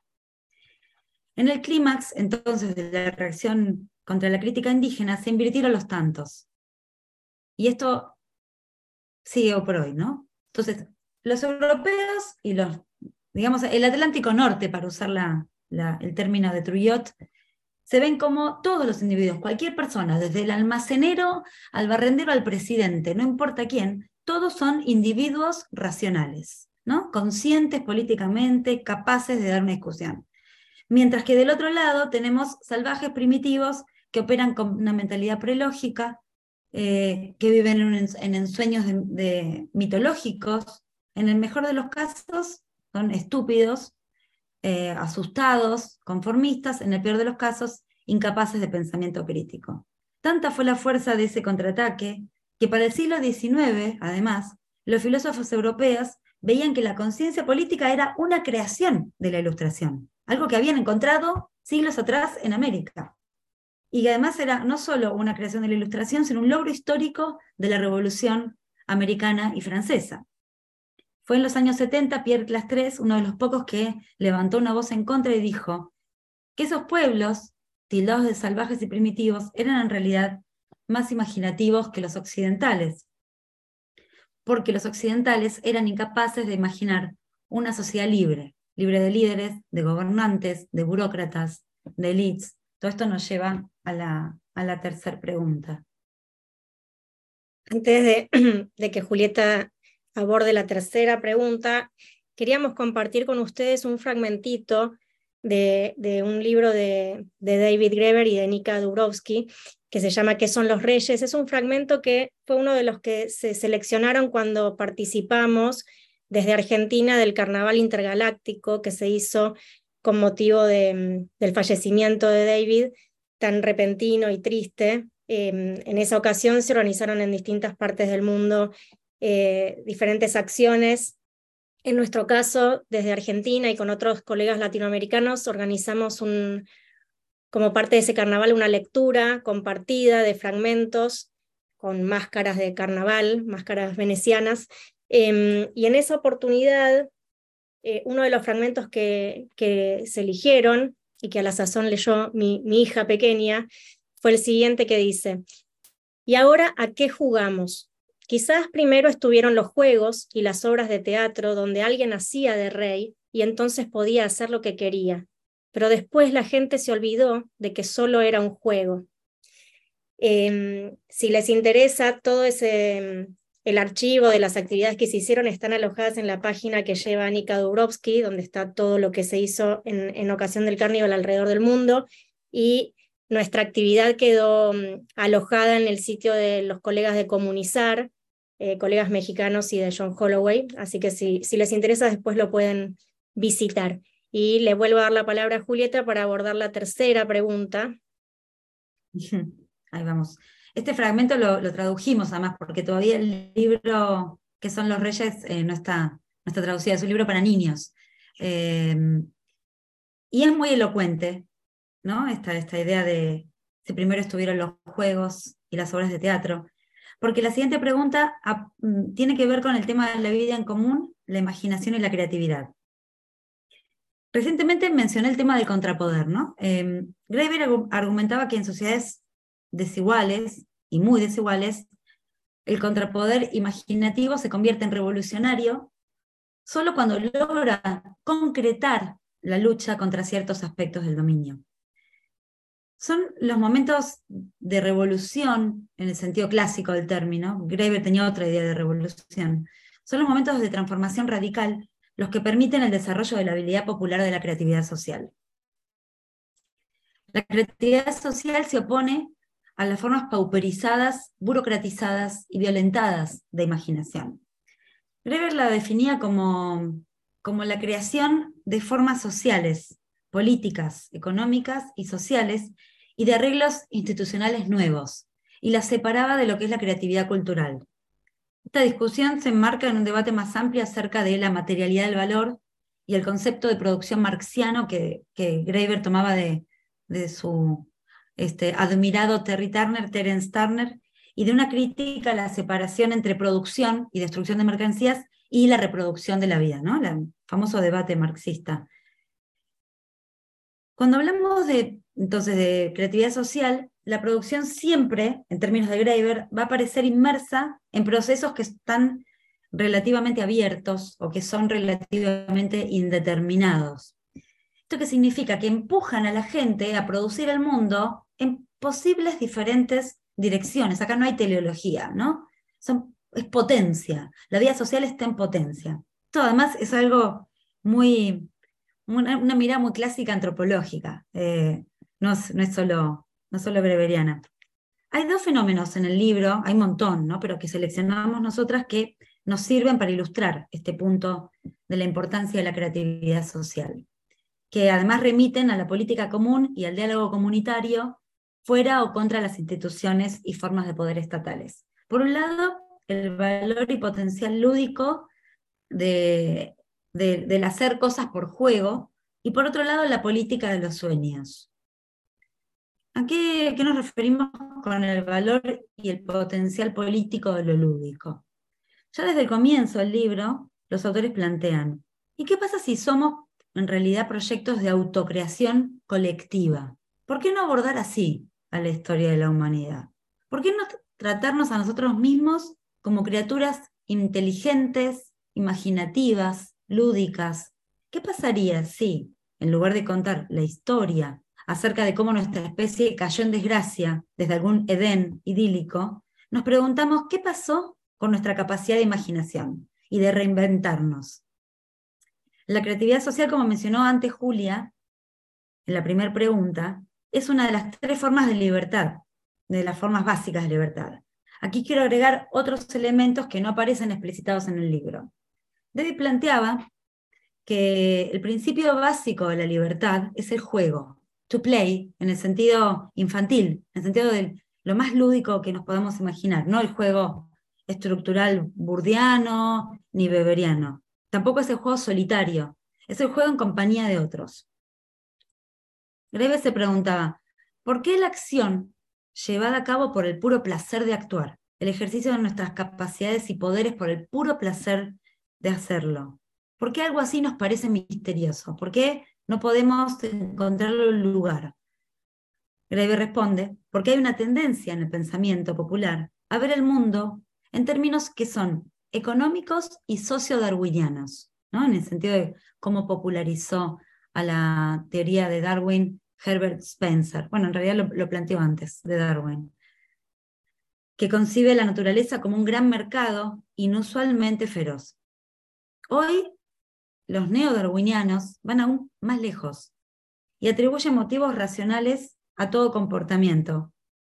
En el clímax, entonces, de la reacción contra la crítica indígena, se invirtieron los tantos. Y esto sigue por hoy, ¿no? Entonces, los europeos y los digamos, el Atlántico Norte, para usar el término de Trujillo, se ven como todos los individuos, cualquier persona, desde el almacenero al barrendero al presidente, no importa quién, todos son individuos racionales, ¿no? conscientes políticamente, capaces de dar una discusión. Mientras que del otro lado tenemos salvajes primitivos que operan con una mentalidad prelógica, eh, que viven en, ensueños mitológicos, en el mejor de los casos, son estúpidos, eh, asustados, conformistas, en el peor de los casos, incapaces de pensamiento crítico. Tanta fue la fuerza de ese contraataque que para el siglo XIX, además, los filósofos europeos veían que la conciencia política era una creación de la ilustración, algo que habían encontrado siglos atrás en América. Y que además era no solo una creación de la ilustración, sino un logro histórico de la revolución americana y francesa. Fue en los años 70 Pierre Clastres, uno de los pocos que levantó una voz en contra y dijo que esos pueblos, tildados de salvajes y primitivos, eran en realidad más imaginativos que los occidentales, porque los occidentales eran incapaces de imaginar una sociedad libre, libre de líderes, de gobernantes, de burócratas, de elites. Todo esto nos lleva a la, a la tercera pregunta. Antes de, de que Julieta aborde la tercera pregunta, queríamos compartir con ustedes un fragmentito de, un libro de, David Greber y de Nika Dubrovsky que se llama ¿Qué son los reyes? Es un fragmento que fue uno de los que se seleccionaron cuando participamos desde Argentina del Carnaval Intergaláctico que se hizo con motivo del fallecimiento de David, tan repentino y triste. Em, en esa ocasión se organizaron en distintas partes del mundo eh, diferentes acciones. En nuestro caso, desde Argentina y con otros colegas latinoamericanos, organizamos un, como parte de ese carnaval una lectura compartida de fragmentos con máscaras de carnaval, máscaras venecianas. Em, y en esa oportunidad, eh, uno de los fragmentos que, se eligieron y que a la sazón leyó mi, mi hija pequeña fue el siguiente que dice, ¿y ahora a qué jugamos? Quizás primero estuvieron los juegos y las obras de teatro donde alguien hacía de rey y entonces podía hacer lo que quería, pero después la gente se olvidó de que solo era un juego. Em, si les interesa, todo ese, el archivo de las actividades que se hicieron están alojadas en la página que lleva Anika Dubrovsky, donde está todo lo que se hizo en, en ocasión del carnaval alrededor del mundo. Y nuestra actividad quedó mm, alojada en el sitio de los colegas de Comunizar, eh, colegas mexicanos y de John Holloway. Así que si, les interesa, después lo pueden visitar. Y le vuelvo a dar la palabra a Julieta para abordar la tercera pregunta. Ahí vamos. Este fragmento lo, tradujimos además, porque todavía el libro que son los reyes eh, no, está, no está traducido, es un libro para niños. Eh, y es muy elocuente, ¿no? Esta, esta idea de si primero estuvieron los juegos y las obras de teatro. Porque la siguiente pregunta mm, tiene que ver con el tema de la vida en común, la imaginación y la creatividad. Recientemente mencioné el tema del contrapoder, ¿no? Eh, argumentaba que en sociedades desiguales y muy desiguales, el contrapoder imaginativo se convierte en revolucionario solo cuando logra concretar la lucha contra ciertos aspectos del dominio. Son los momentos de revolución, en el sentido clásico del término, Graeber tenía otra idea de revolución, son los momentos de transformación radical los que permiten el desarrollo de la habilidad popular de la creatividad social. La creatividad social se opone a las formas pauperizadas, burocratizadas y violentadas de imaginación. Greber la definía como, como la creación de formas sociales, políticas, económicas y sociales y de arreglos institucionales nuevos, y la separaba de lo que es la creatividad cultural. Esta discusión se enmarca en un debate más amplio acerca de la materialidad del valor y el concepto de producción marxiano que, que Graeber tomaba de, de su este, admirado Terry Turner, Terence Turner, y de una crítica a la separación entre producción y destrucción de mercancías y la reproducción de la vida, ¿no? El famoso debate marxista. Cuando hablamos de, entonces, de creatividad social, la producción siempre, en términos de Graeber, va a aparecer inmersa en procesos que están relativamente abiertos o que son relativamente indeterminados. ¿Esto qué significa? Que empujan a la gente a producir el mundo en posibles diferentes direcciones. Acá no hay teleología, ¿no? Son, es potencia. La vida social está en potencia. Esto además es algo muy, una, mirada muy clásica antropológica. Eh, no, es, no, es, solo, no solo breveriana. Hay dos fenómenos en el libro, hay un montón, ¿no? pero que seleccionamos nosotras que nos sirven para ilustrar este punto de la importancia de la creatividad social que además remiten a la política común y al diálogo comunitario fuera o contra las instituciones y formas de poder estatales. Por un lado, el valor y potencial lúdico de, del hacer cosas por juego, y por otro lado, la política de los sueños. ¿A qué, nos referimos con el valor y el potencial político de lo lúdico? Ya desde el comienzo del libro, los autores plantean, ¿y qué pasa si somos en realidad proyectos de autocreación colectiva. ¿Por qué no abordar así a la historia de la humanidad? ¿Por qué no tratarnos a nosotros mismos como criaturas inteligentes, imaginativas, lúdicas? ¿Qué pasaría si, en lugar de contar la historia acerca de cómo nuestra especie cayó en desgracia desde algún Edén idílico, nos preguntamos qué pasó con nuestra capacidad de imaginación y de reinventarnos? La creatividad social, como mencionó antes Julia, en la primera pregunta, es una de las tres formas de libertad, de las formas básicas de libertad. Aquí quiero agregar otros elementos que no aparecen explicitados en el libro. David planteaba que el principio básico de la libertad es el juego, to play, en el sentido infantil, en el sentido de lo más lúdico que nos podemos imaginar, no el juego estructural burdiano ni beberiano. Tampoco es el juego solitario, es el juego en compañía de otros. Greve se preguntaba, ¿por qué la acción llevada a cabo por el puro placer de actuar, el ejercicio de nuestras capacidades y poderes por el puro placer de hacerlo? ¿Por qué algo así nos parece misterioso? ¿Por qué no podemos encontrarlo en lugar? Greve responde, porque hay una tendencia en el pensamiento popular a ver el mundo en términos que son económicos y sociodarwinianos, ¿no? en el sentido de cómo popularizó a la teoría de Darwin Herbert Spencer. Bueno, en realidad lo, lo planteó antes de Darwin que concibe la naturaleza como un gran mercado inusualmente feroz. Hoy, los neodarwinianos van aún más lejos y atribuyen motivos racionales a todo comportamiento,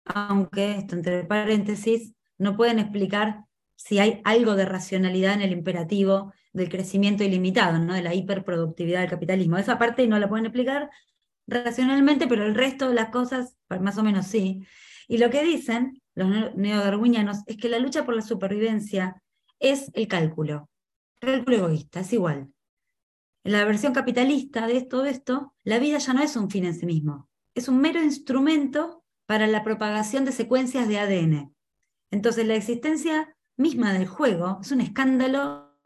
aunque, esto entre paréntesis, no pueden explicar si hay algo de racionalidad en el imperativo del crecimiento ilimitado, ¿no? de la hiperproductividad del capitalismo. Esa parte no la pueden explicar racionalmente, pero el resto de las cosas más o menos sí. Y lo que dicen los neodarwinianos es que la lucha por la supervivencia es el cálculo, cálculo egoísta, es igual. En la versión capitalista de todo esto, la vida ya no es un fin en sí mismo, es un mero instrumento para la propagación de secuencias de ADN. Entonces la existencia misma del juego es un escándalo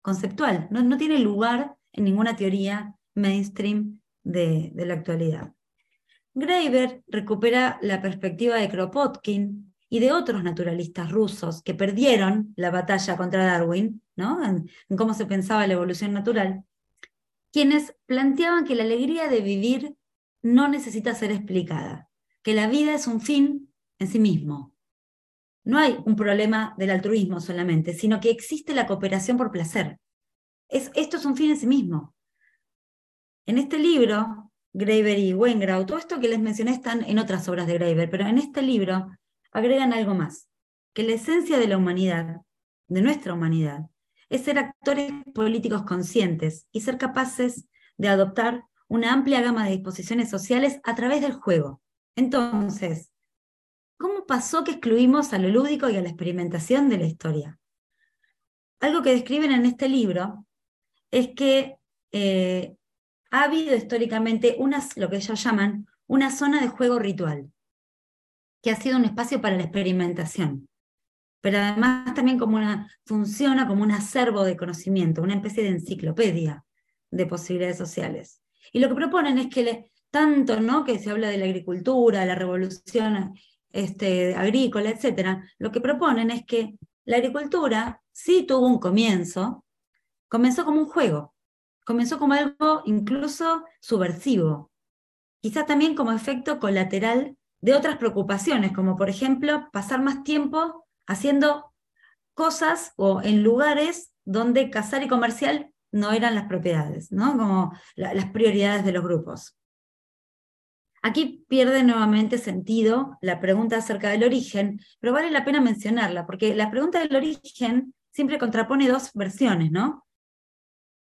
conceptual, no, tiene lugar en ninguna teoría mainstream de, la actualidad. Graeber recupera la perspectiva de Kropotkin y de otros naturalistas rusos que perdieron la batalla contra Darwin, ¿no? en, cómo se pensaba la evolución natural, quienes planteaban que la alegría de vivir no necesita ser explicada, que la vida es un fin en sí mismo. No hay un problema del altruismo solamente, sino que existe la cooperación por placer. Es, esto es un fin en sí mismo. En este libro, Graeber y Wengrau, todo esto que les mencioné están en otras obras de Graeber, pero en este libro agregan algo más, que la esencia de la humanidad, de nuestra humanidad, es ser actores políticos conscientes y ser capaces de adoptar una amplia gama de disposiciones sociales a través del juego. Entonces, ¿cómo pasó que excluimos a lo lúdico y a la experimentación de la historia? Algo que describen en este libro es que eh, ha habido históricamente unas, lo que ellos llaman una zona de juego ritual, que ha sido un espacio para la experimentación, pero además también como una, funciona como un acervo de conocimiento, una especie de enciclopedia de posibilidades sociales. Y lo que proponen es que tanto ¿no? que se habla de la agricultura, la revolución este, agrícola, etc., lo que proponen es que la agricultura sí tuvo un comienzo, comenzó como un juego, comenzó como algo incluso subversivo, quizá también como efecto colateral de otras preocupaciones, como por ejemplo pasar más tiempo haciendo cosas o en lugares donde cazar y comercial no eran las propiedades, ¿no? como las prioridades de los grupos. Aquí pierde nuevamente sentido la pregunta acerca del origen, pero vale la pena mencionarla, porque la pregunta del origen siempre contrapone dos versiones, ¿no?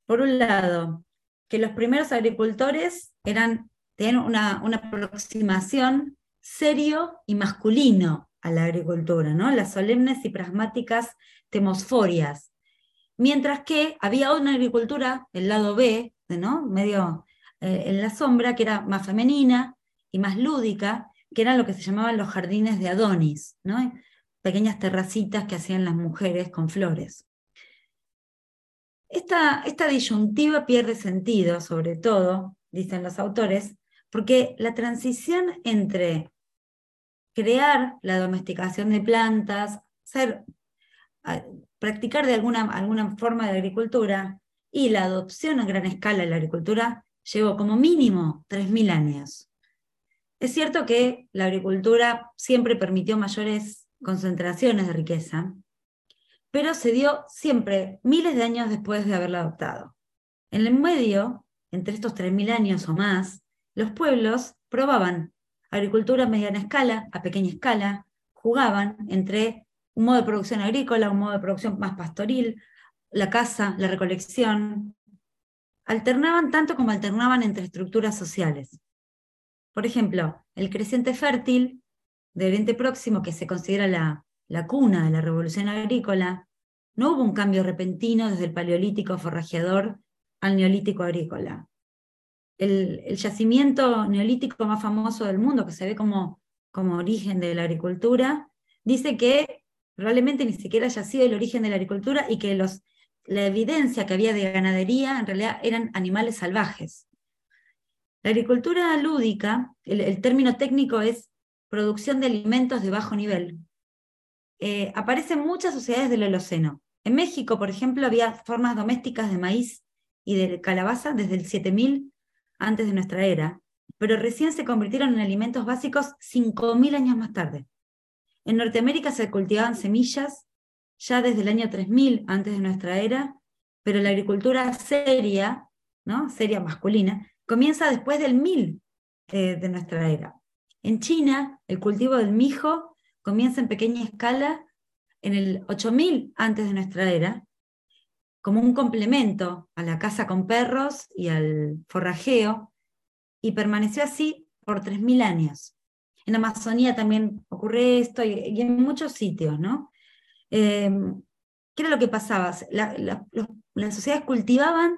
Por un lado, que los primeros agricultores eran, tenían una, una aproximación serio y masculino a la agricultura, ¿no? las solemnes y pragmáticas temosforias. Mientras que había una agricultura, el lado B, ¿no? medio eh, en la sombra, que era más femenina y más lúdica, que eran lo que se llamaban los jardines de Adonis, ¿no? pequeñas terracitas que hacían las mujeres con flores. Esta, esta disyuntiva pierde sentido, sobre todo, dicen los autores, porque la transición entre crear la domesticación de plantas, practicar de alguna, alguna forma de agricultura y la adopción a gran escala de la agricultura llevó como mínimo 3.000 años. Es cierto que la agricultura siempre permitió mayores concentraciones de riqueza, pero se dio siempre miles de años después de haberla adoptado. En el medio, entre estos 3.000 años o más, los pueblos probaban agricultura a mediana escala, a pequeña escala, jugaban entre un modo de producción agrícola, un modo de producción más pastoril, la caza, la recolección. Alternaban tanto como alternaban entre estructuras sociales. Por ejemplo, el creciente fértil de Oriente Próximo, que se considera la, la cuna de la revolución agrícola, no hubo un cambio repentino desde el paleolítico forrajeador al neolítico agrícola el, yacimiento neolítico más famoso del mundo, que se ve como, como origen de la agricultura, dice que probablemente ni siquiera haya sido el origen de la agricultura y que los, la evidencia que había de ganadería en realidad eran animales salvajes. La agricultura lúdica, el, término técnico es producción de alimentos de bajo nivel. eh, aparecen muchas sociedades del Holoceno. En México, por ejemplo, había formas domésticas de maíz y de calabaza desde el 7000 antes de nuestra era, pero recién se convirtieron en alimentos básicos 5000 años más tarde. En Norteamérica se cultivaban semillas ya desde el año 3000 antes de nuestra era, pero la agricultura seria, ¿no? seria masculina, comienza después del 1000 eh, de nuestra era. En China, el cultivo del mijo comienza en pequeña escala en el 8000 antes de nuestra era, como un complemento a la caza con perros y al forrajeo, y permaneció así por 3000 años. En Amazonía también ocurre esto y, en muchos sitios, ¿no? Em, ¿Qué era lo que pasaba? las sociedades cultivaban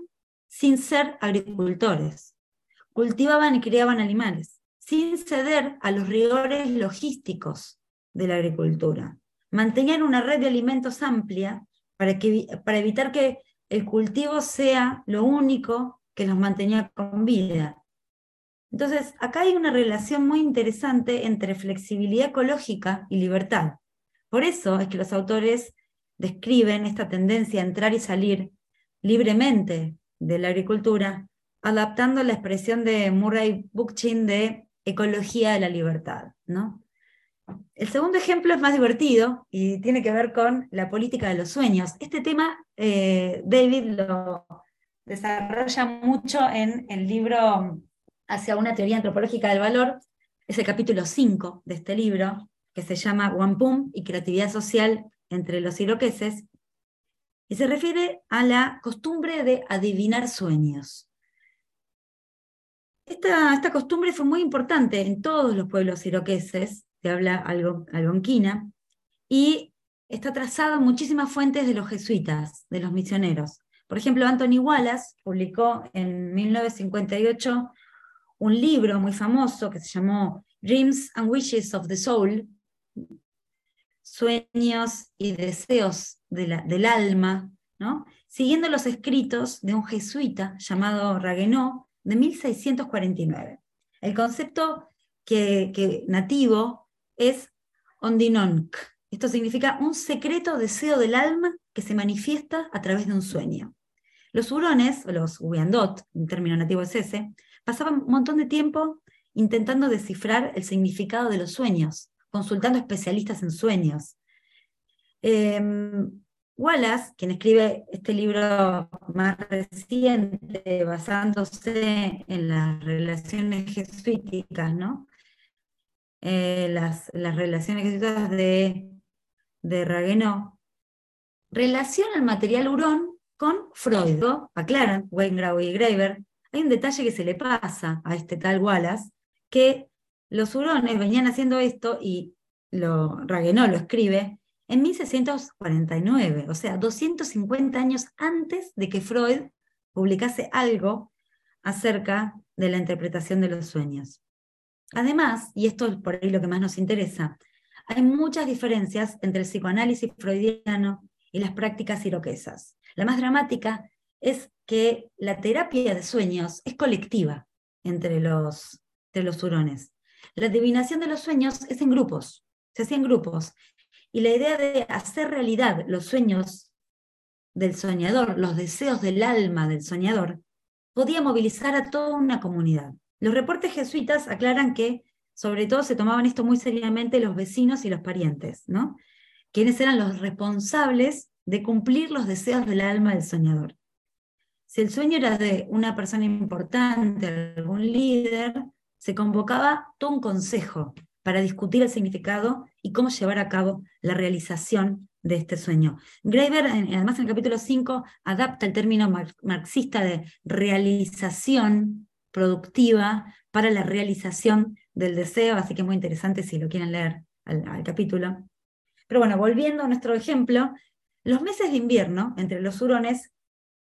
sin ser agricultores, cultivaban y criaban animales, sin ceder a los rigores logísticos de la agricultura. Mantenían una red de alimentos amplia para, que, para evitar que el cultivo sea lo único que los mantenía con vida. Entonces, acá hay una relación muy interesante entre flexibilidad ecológica y libertad. Por eso es que los autores describen esta tendencia a entrar y salir libremente de la agricultura, adaptando la expresión de Murray Bookchin de ecología de la libertad. ¿no? El segundo ejemplo es más divertido y tiene que ver con la política de los sueños. Este tema eh, David lo desarrolla mucho en el libro Hacia una teoría antropológica del valor. Es el capítulo 5 de este libro, que se llama Wampum y creatividad social entre los iroqueses, y se refiere a la costumbre de adivinar sueños. Esta, esta costumbre fue muy importante en todos los pueblos iroqueses que habla algonquina, y está trazado muchísimas fuentes de los jesuitas, de los misioneros. Por ejemplo, Anthony Wallace publicó en 1958 un libro muy famoso que se llamó Dreams and Wishes of the Soul, Sueños y Deseos del alma, ¿no? siguiendo los escritos de un jesuita llamado Raguenot de 1649. El concepto que nativo es ondinonk. Esto significa un secreto deseo del alma que se manifiesta a través de un sueño. Los hurones, o los huiandot, un término nativo es ese, pasaban un montón de tiempo intentando descifrar el significado de los sueños, consultando especialistas en sueños. Em, Wallace, quien escribe este libro más reciente, basándose en las relaciones jesuíticas, ¿no? Eh, las, las, relaciones de, de Raguenot, relaciona el material hurón con Freud. Aclaran, Weingrau y Graeber, hay un detalle que se le pasa a este tal Wallace, que los hurones venían haciendo esto y lo, Raguenot lo escribe en 1649, o sea, 250 años antes de que Freud publicase algo acerca de la interpretación de los sueños. Además, y esto es por ahí lo que más nos interesa, hay muchas diferencias entre el psicoanálisis freudiano y las prácticas iroquesas. La más dramática es que la terapia de sueños es colectiva entre los, entre los hurones. La adivinación de los sueños es en grupos, se hacía en grupos. Y la idea de hacer realidad los sueños del soñador, los deseos del alma del soñador, podía movilizar a toda una comunidad. Los reportes jesuitas aclaran que sobre todo se tomaban esto muy seriamente los vecinos y los parientes, ¿no? Quienes eran los responsables de cumplir los deseos del alma del soñador. Si el sueño era de una persona importante, algún líder, se convocaba todo un consejo para discutir el significado y cómo llevar a cabo la realización de este sueño. Graeber, además en el capítulo 5, adapta el término marxista de realización productiva para la realización del deseo, así que es muy interesante si lo quieren leer al, capítulo. Pero bueno, volviendo a nuestro ejemplo, los meses de invierno entre los hurones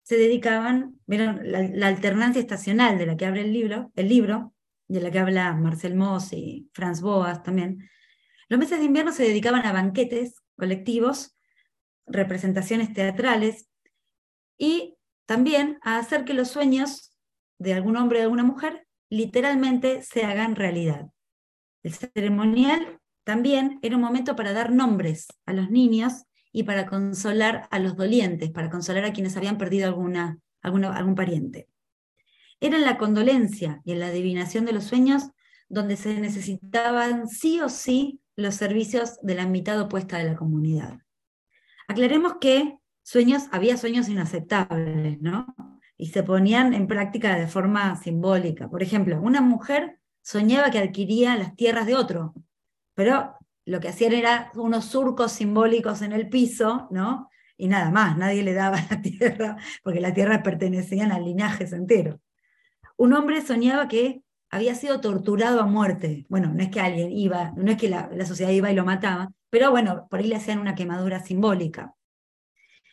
se dedicaban, vieron la, alternancia estacional de la que habla el libro, el libro, de la que habla Marcel Moss y Franz Boas también. Los meses de invierno se dedicaban a banquetes colectivos, representaciones teatrales y también a hacer que los sueños de algún hombre o de alguna mujer literalmente se hagan realidad. El ceremonial también era un momento para dar nombres a los niños y para consolar a los dolientes, para consolar a quienes habían perdido alguna, algún pariente. Era en la condolencia y en la adivinación de los sueños donde se necesitaban sí o sí los servicios de la mitad opuesta de la comunidad. Aclaremos que sueños, había sueños inaceptables, ¿no? Y se ponían en práctica de forma simbólica. Por ejemplo, una mujer soñaba que adquiría las tierras de otro, pero lo que hacían era unos surcos simbólicos en el piso, ¿no? Y nada más, nadie le daba la tierra, porque las tierras pertenecían al linaje entero. Un hombre soñaba que había sido torturado a muerte. Bueno, no es que alguien iba, no es que la, la sociedad iba y lo mataba, pero bueno, por ahí le hacían una quemadura simbólica.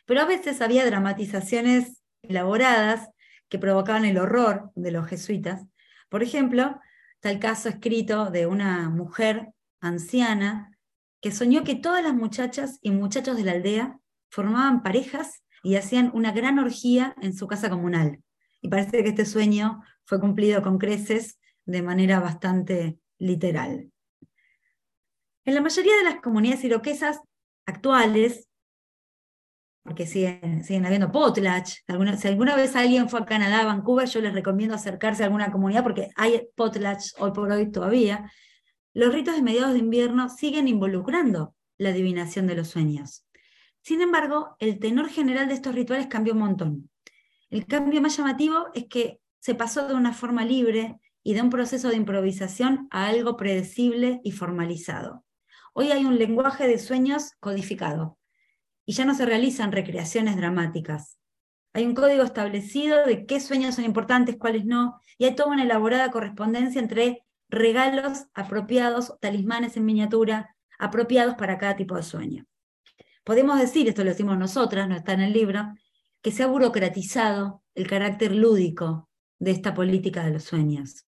Pero a veces había dramatizaciones elaboradas que provocaban el horror de los jesuitas. Por ejemplo, está el caso escrito de una mujer anciana, que soñó que todas las muchachas y muchachos de la aldea formaban parejas y hacían una gran orgía en su casa comunal. Y parece que este sueño fue cumplido con creces de manera bastante literal. En la mayoría de las comunidades iroquesas actuales, porque siguen, siguen habiendo potlatch, si alguna vez alguien fue a Canadá, a Vancouver, yo les recomiendo acercarse a alguna comunidad porque hay potlatch hoy por hoy todavía, los ritos de mediados de invierno siguen involucrando la adivinación de los sueños. Sin embargo, el tenor general de estos rituales cambió un montón. El cambio más llamativo es que se pasó de una forma libre y de un proceso de improvisación a algo predecible y formalizado. Hoy hay un lenguaje de sueños codificado y ya no se realizan recreaciones dramáticas. Hay un código establecido de qué sueños son importantes, cuáles no, y hay toda una elaborada correspondencia entre regalos apropiados, talismanes en miniatura, apropiados para cada tipo de sueño. Podemos decir, esto lo decimos nosotras, no está en el libro, que se ha burocratizado el carácter lúdico de esta política de los sueños.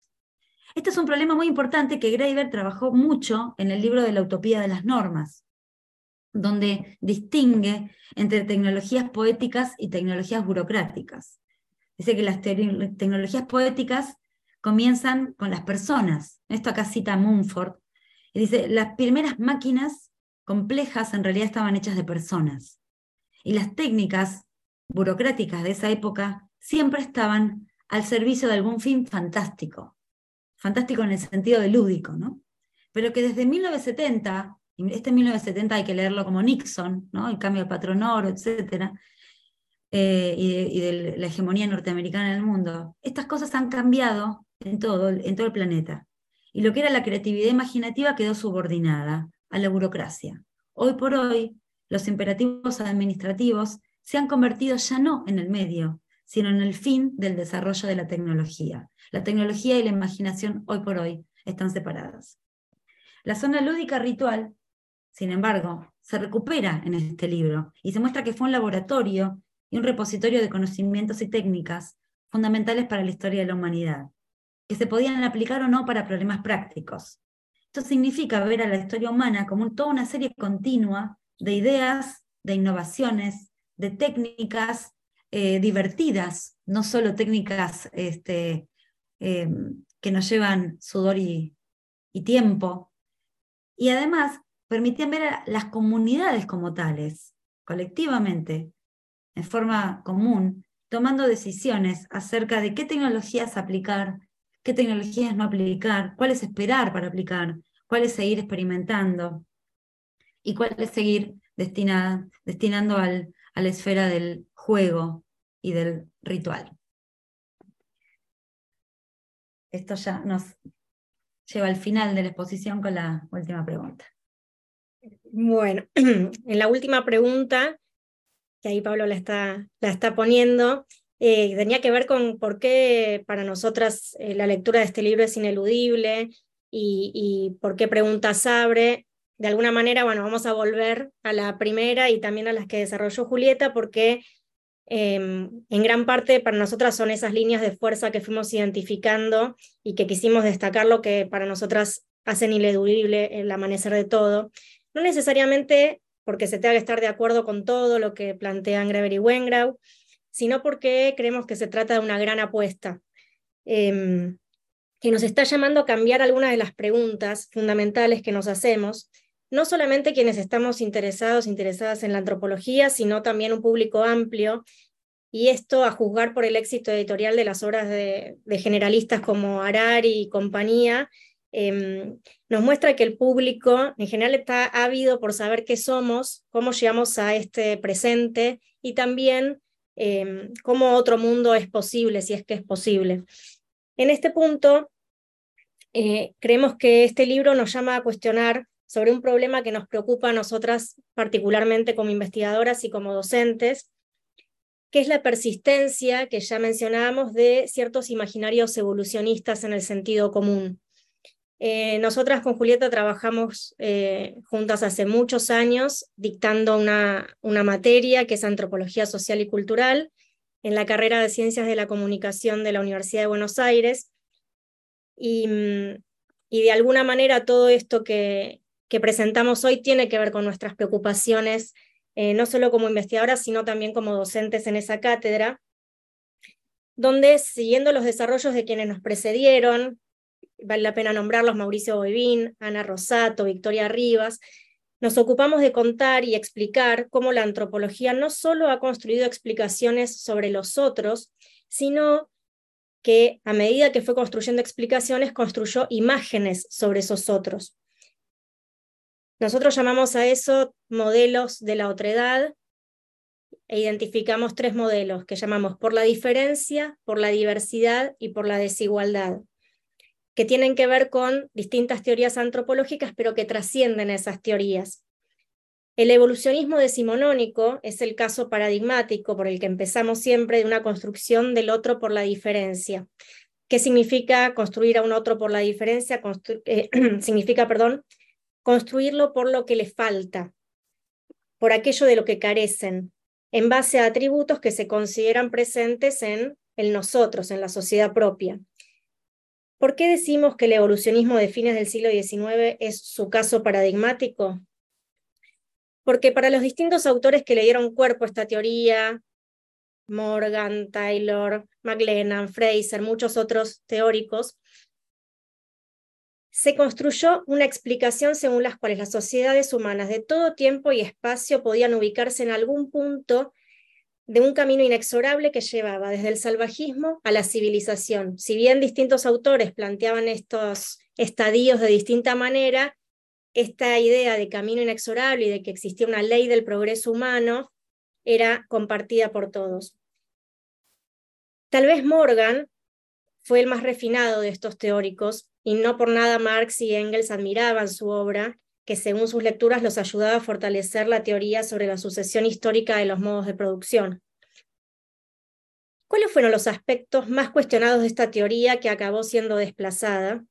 Este es un problema muy importante que Graeber trabajó mucho en el libro de la utopía de las normas, donde distingue entre tecnologías poéticas y tecnologías burocráticas. Dice que las tecnologías poéticas comienzan con las personas. Esto acá cita Mumford. Y dice, las primeras máquinas complejas en realidad estaban hechas de personas. Y las técnicas burocráticas de esa época siempre estaban al servicio de algún fin fantástico. Fantástico en el sentido de lúdico, ¿no? Pero que desde 1970, y este 1970 hay que leerlo como Nixon. El cambio de patrón oro, etc., eh, y, de, la hegemonía norteamericana en el mundo, estas cosas han cambiado en todo, en todo el planeta. Y lo que era la creatividad imaginativa quedó subordinada a la burocracia. Hoy por hoy, los imperativos administrativos se han convertido ya no en el medio, sino en el fin del desarrollo de la tecnología. La tecnología y la imaginación hoy por hoy están separadas. La zona lúdica ritual, sin embargo, se recupera en este libro y se muestra que fue un laboratorio y un repositorio de conocimientos y técnicas fundamentales para la historia de la humanidad que se podían aplicar o no para problemas prácticos. Esto significa ver a la historia humana como toda una serie continua de ideas, de innovaciones, de técnicas eh, divertidas, no solo técnicas este, em, que nos llevan sudor y tiempo. Y además permitían ver a las comunidades como tales, colectivamente, en forma común, tomando decisiones acerca de qué tecnologías aplicar, qué tecnologías no aplicar, cuáles esperar para aplicar, cuáles seguir experimentando y cuáles seguir destinando al, a la esfera del juego y del ritual. Esto ya nos lleva al final de la exposición con la última pregunta. Bueno, en la última pregunta, que ahí Pablo la está, la está poniendo, eh, tenía que ver con por qué para nosotras eh, la lectura de este libro es ineludible y, por qué preguntas abre. De alguna manera, bueno, vamos a volver a la primera y también a las que desarrolló Julieta, porque em, en gran parte para nosotras son esas líneas de fuerza que fuimos identificando y que quisimos destacar lo que para nosotras hacen ineludible el amanecer de todo. No necesariamente porque se tenga que estar de acuerdo con todo lo que plantean Greber y Wengrau, sino porque creemos que se trata de una gran apuesta, em, que nos está llamando a cambiar algunas de las preguntas fundamentales que nos hacemos, no solamente quienes estamos interesados, interesadas en la antropología, sino también un público amplio, y esto a juzgar por el éxito editorial de las obras de, generalistas como Harari y compañía, em, nos muestra que el público en general está ávido por saber qué somos, cómo llegamos a este presente y también em, cómo otro mundo es posible, si es que es posible. En este punto, eh, creemos que este libro nos llama a cuestionar sobre un problema que nos preocupa a nosotras particularmente como investigadoras y como docentes, que es la persistencia que ya mencionábamos de ciertos imaginarios evolucionistas en el sentido común. Eh, nosotras con Julieta trabajamos eh, juntas hace muchos años dictando una, una materia que es Antropología Social y Cultural en la carrera de Ciencias de la Comunicación de la Universidad de Buenos Aires. Y, mm, y de alguna manera todo esto que, que presentamos hoy tiene que ver con nuestras preocupaciones, eh, no solo como investigadoras, sino también como docentes en esa cátedra, donde siguiendo los desarrollos de quienes nos precedieron, vale la pena nombrarlos, Mauricio Boivín, Ana Rosato, Victoria Rivas, nos ocupamos de contar y explicar cómo la antropología no solo ha construido explicaciones sobre los otros, sino que a medida que fue construyendo explicaciones, construyó imágenes sobre esos otros. Nosotros llamamos a eso modelos de la otredad e identificamos tres modelos que llamamos por la diferencia, por la diversidad y por la desigualdad, que tienen que ver con distintas teorías antropológicas, pero que trascienden esas teorías. El evolucionismo decimonónico es el caso paradigmático por el que empezamos siempre de una construcción del otro por la diferencia. ¿Qué significa construir a un otro por la diferencia? Eh, significa, perdón, construirlo por lo que le falta, por aquello de lo que carecen, en base a atributos que se consideran presentes en el nosotros, en la sociedad propia. ¿Por qué decimos que el evolucionismo de fines del siglo XIX es su caso paradigmático? Porque para los distintos autores que le dieron cuerpo a esta teoría, Morgan, Taylor, McLennan, Fraser, muchos otros teóricos, se construyó una explicación según las cuales las sociedades humanas de todo tiempo y espacio podían ubicarse en algún punto de un camino inexorable que llevaba desde el salvajismo a la civilización. Si bien distintos autores planteaban estos estadios de distinta manera, esta idea de camino inexorable y de que existía una ley del progreso humano era compartida por todos. Tal vez Morgan fue el más refinado de estos teóricos, y no por nada Marx y Engels admiraban su obra, que según sus lecturas los ayudaba a fortalecer la teoría sobre la sucesión histórica de los modos de producción. ¿Cuáles fueron los aspectos más cuestionados de esta teoría que acabó siendo desplazada?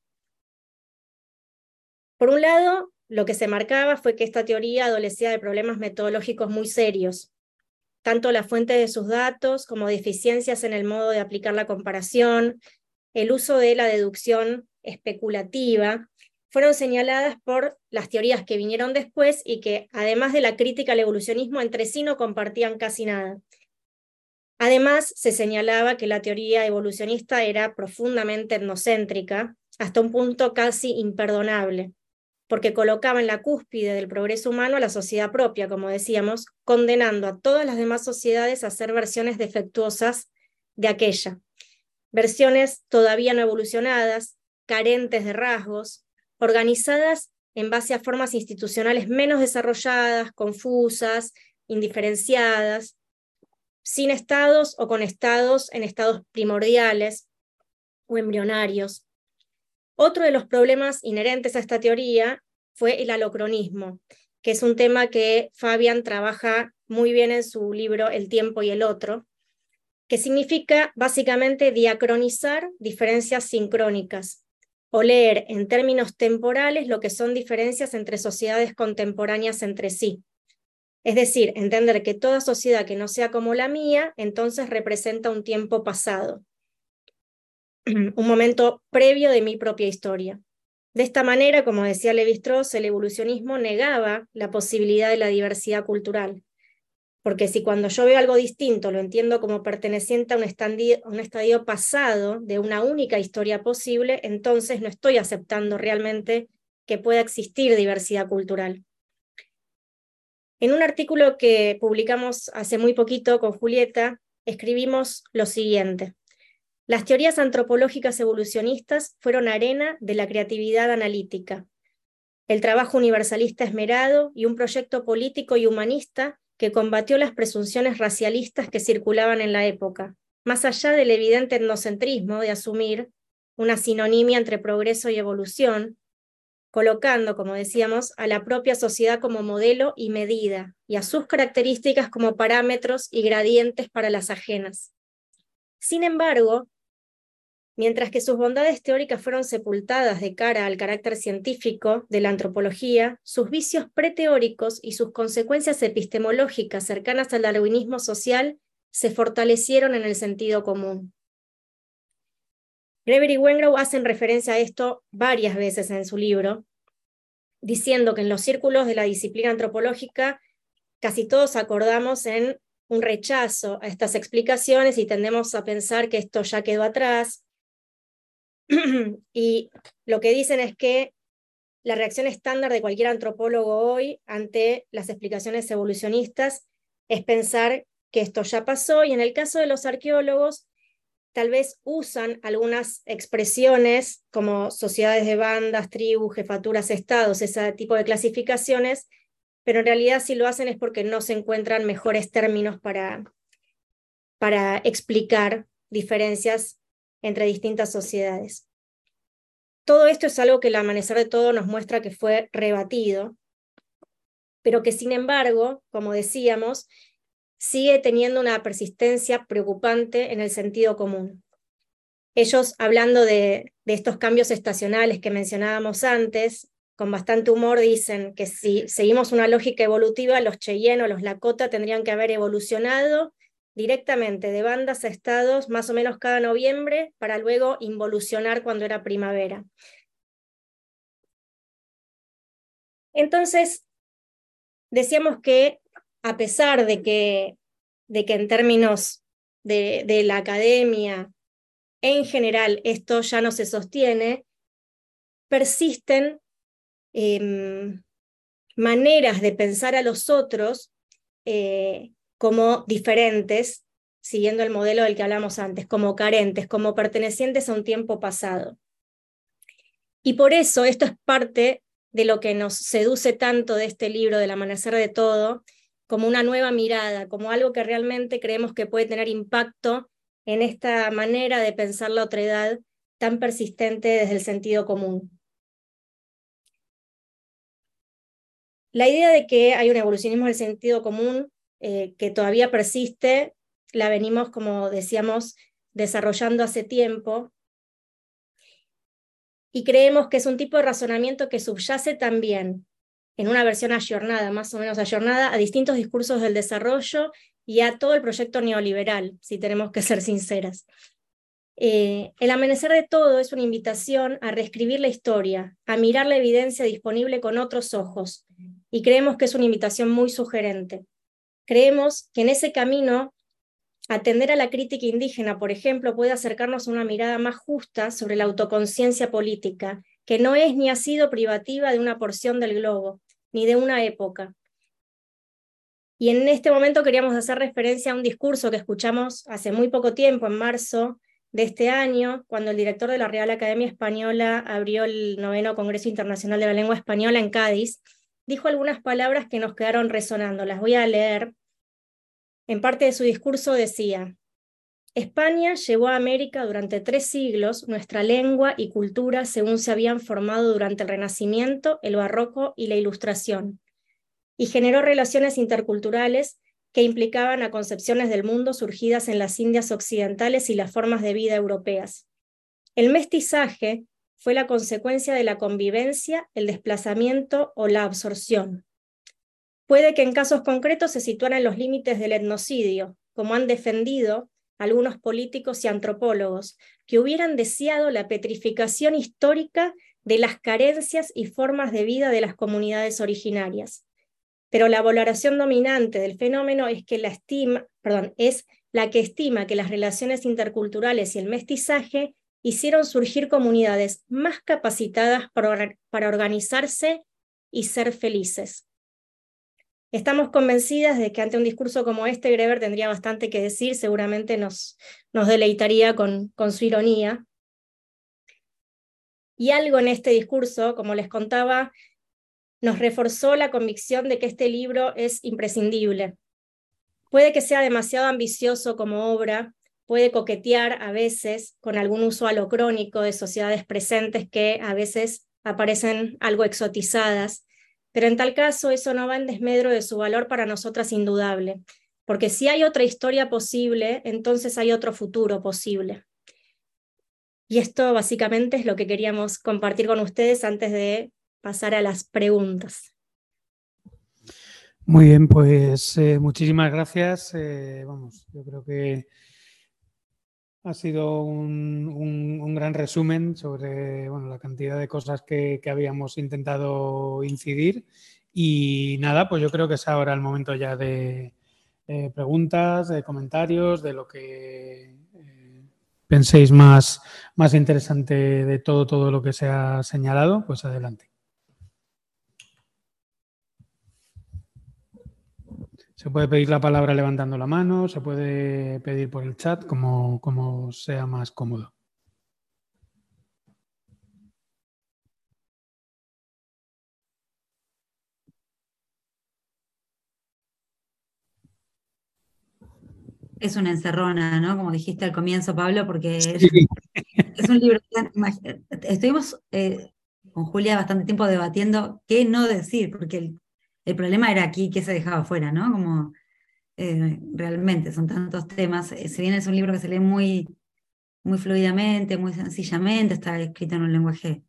Por un lado, lo que se marcaba fue que esta teoría adolecía de problemas metodológicos muy serios, tanto la fuente de sus datos como deficiencias en el modo de aplicar la comparación, el uso de la deducción especulativa, fueron señaladas por las teorías que vinieron después y que, además de la crítica al evolucionismo, entre sí no compartían casi nada. Además, se señalaba que la teoría evolucionista era profundamente etnocéntrica, hasta un punto casi imperdonable, porque colocaba en la cúspide del progreso humano a la sociedad propia, como decíamos, condenando a todas las demás sociedades a ser versiones defectuosas de aquella. Versiones todavía no evolucionadas, carentes de rasgos, organizadas en base a formas institucionales menos desarrolladas, confusas, indiferenciadas, sin estados o con estados en estados primordiales o embrionarios. Otro de los problemas inherentes a esta teoría fue el alocronismo, que es un tema que Fabian trabaja muy bien en su libro El tiempo y el otro, que significa básicamente diacronizar diferencias sincrónicas, o leer en términos temporales lo que son diferencias entre sociedades contemporáneas entre sí. Es decir, entender que toda sociedad que no sea como la mía, entonces representa un tiempo pasado, un momento previo de mi propia historia. De esta manera, como decía Levi Strauss, el evolucionismo negaba la posibilidad de la diversidad cultural. Porque si cuando yo veo algo distinto lo entiendo como perteneciente a un, estadio, pasado de una única historia posible, entonces no estoy aceptando realmente que pueda existir diversidad cultural. En un artículo que publicamos hace muy poquito con Julieta, escribimos lo siguiente. Las teorías antropológicas evolucionistas fueron arena de la creatividad analítica, el trabajo universalista esmerado y un proyecto político y humanista que combatió las presunciones racialistas que circulaban en la época, más allá del evidente etnocentrismo de asumir una sinonimia entre progreso y evolución, colocando, como decíamos, a la propia sociedad como modelo y medida, y a sus características como parámetros y gradientes para las ajenas. Sin embargo, mientras que sus bondades teóricas fueron sepultadas de cara al carácter científico de la antropología, sus vicios preteóricos y sus consecuencias epistemológicas cercanas al darwinismo social se fortalecieron en el sentido común. Greber Wengrow hacen referencia a esto varias veces en su libro, diciendo que en los círculos de la disciplina antropológica casi todos acordamos en un rechazo a estas explicaciones y tendemos a pensar que esto ya quedó atrás, y lo que dicen es que la reacción estándar de cualquier antropólogo hoy ante las explicaciones evolucionistas es pensar que esto ya pasó y en el caso de los arqueólogos tal vez usan algunas expresiones como sociedades de bandas, tribus, jefaturas, estados, ese tipo de clasificaciones, pero en realidad si lo hacen es porque no se encuentran mejores términos para, para explicar diferencias entre distintas sociedades. Todo esto es algo que el amanecer de todo nos muestra que fue rebatido, pero que sin embargo, como decíamos, sigue teniendo una persistencia preocupante en el sentido común. Ellos, hablando de, estos cambios estacionales que mencionábamos antes, con bastante humor dicen que si seguimos una lógica evolutiva, los Cheyenne o los Lakota tendrían que haber evolucionado directamente de bandas a estados más o menos cada noviembre para luego involucionar cuando era primavera. Entonces, decíamos que a pesar de que, de que en términos de, la academia, en general esto ya no se sostiene, persisten em, maneras de pensar a los otros eh, como diferentes, siguiendo el modelo del que hablamos antes, como carentes, como pertenecientes a un tiempo pasado. Y por eso esto es parte de lo que nos seduce tanto de este libro, del amanecer de todo, como una nueva mirada, como algo que realmente creemos que puede tener impacto en esta manera de pensar la otredad tan persistente desde el sentido común. La idea de que hay un evolucionismo del sentido común eh, que todavía persiste, la venimos, como decíamos, desarrollando hace tiempo. Y creemos que es un tipo de razonamiento que subyace también en una versión ayornada, más o menos ayornada, a distintos discursos del desarrollo y a todo el proyecto neoliberal, si tenemos que ser sinceras. Eh, el amanecer de todo es una invitación a reescribir la historia, a mirar la evidencia disponible con otros ojos, y creemos que es una invitación muy sugerente. Creemos que en ese camino, atender a la crítica indígena, por ejemplo, puede acercarnos a una mirada más justa sobre la autoconciencia política, que no es ni ha sido privativa de una porción del globo, ni de una época. Y en este momento queríamos hacer referencia a un discurso que escuchamos hace muy poco tiempo, en marzo de este año, cuando el director de la Real Academia Española abrió el noveno Congreso Internacional de la Lengua Española en Cádiz, dijo algunas palabras que nos quedaron resonando. Las voy a leer. En parte de su discurso decía, España llevó a América durante tres siglos nuestra lengua y cultura según se habían formado durante el Renacimiento, el Barroco y la Ilustración, y generó relaciones interculturales que implicaban a concepciones del mundo surgidas en las Indias occidentales y las formas de vida europeas. El mestizaje fue la consecuencia de la convivencia, el desplazamiento o la absorción. Puede que en casos concretos se situaran los límites del etnocidio, como han defendido algunos políticos y antropólogos, que hubieran deseado la petrificación histórica de las carencias y formas de vida de las comunidades originarias. pero la valoración dominante del fenómeno es que la estima, perdón, es la que estima que las relaciones interculturales y el mestizaje hicieron surgir comunidades más capacitadas para, organizarse y ser felices. Estamos convencidas de que ante un discurso como este, Greber tendría bastante que decir, seguramente nos, deleitaría con su ironía. Y algo en este discurso, como les contaba, nos reforzó la convicción de que este libro es imprescindible. Puede que sea demasiado ambicioso como obra, puede coquetear a veces con algún uso alocrónico de sociedades presentes que a veces aparecen algo exotizadas, pero en tal caso eso no va en desmedro de su valor para nosotras indudable, porque si hay otra historia posible, entonces hay otro futuro posible. Y esto básicamente es lo que queríamos compartir con ustedes antes de pasar a las preguntas. Muy bien, pues eh, muchísimas gracias. Eh, vamos, yo creo que ha sido un, gran resumen sobre bueno, la cantidad de cosas que, habíamos intentado incidir. Y nada, pues yo creo que es ahora el momento ya de eh, preguntas, de comentarios, de lo que eh, penséis más, más interesante de todo, todo lo que se ha señalado, pues adelante. Se puede pedir la palabra levantando la mano, se puede pedir por el chat, como, como sea más cómodo. Es una encerrona, ¿no? Como dijiste al comienzo, Pablo, porque es, un libro. Estuvimos eh, con Julia bastante tiempo debatiendo qué no decir, porque el el problema era aquí que se dejaba fuera, ¿no? Como eh, realmente son tantos temas. Eh, si bien es un libro que se lee muy, muy fluidamente, muy sencillamente, está escrito en un lenguaje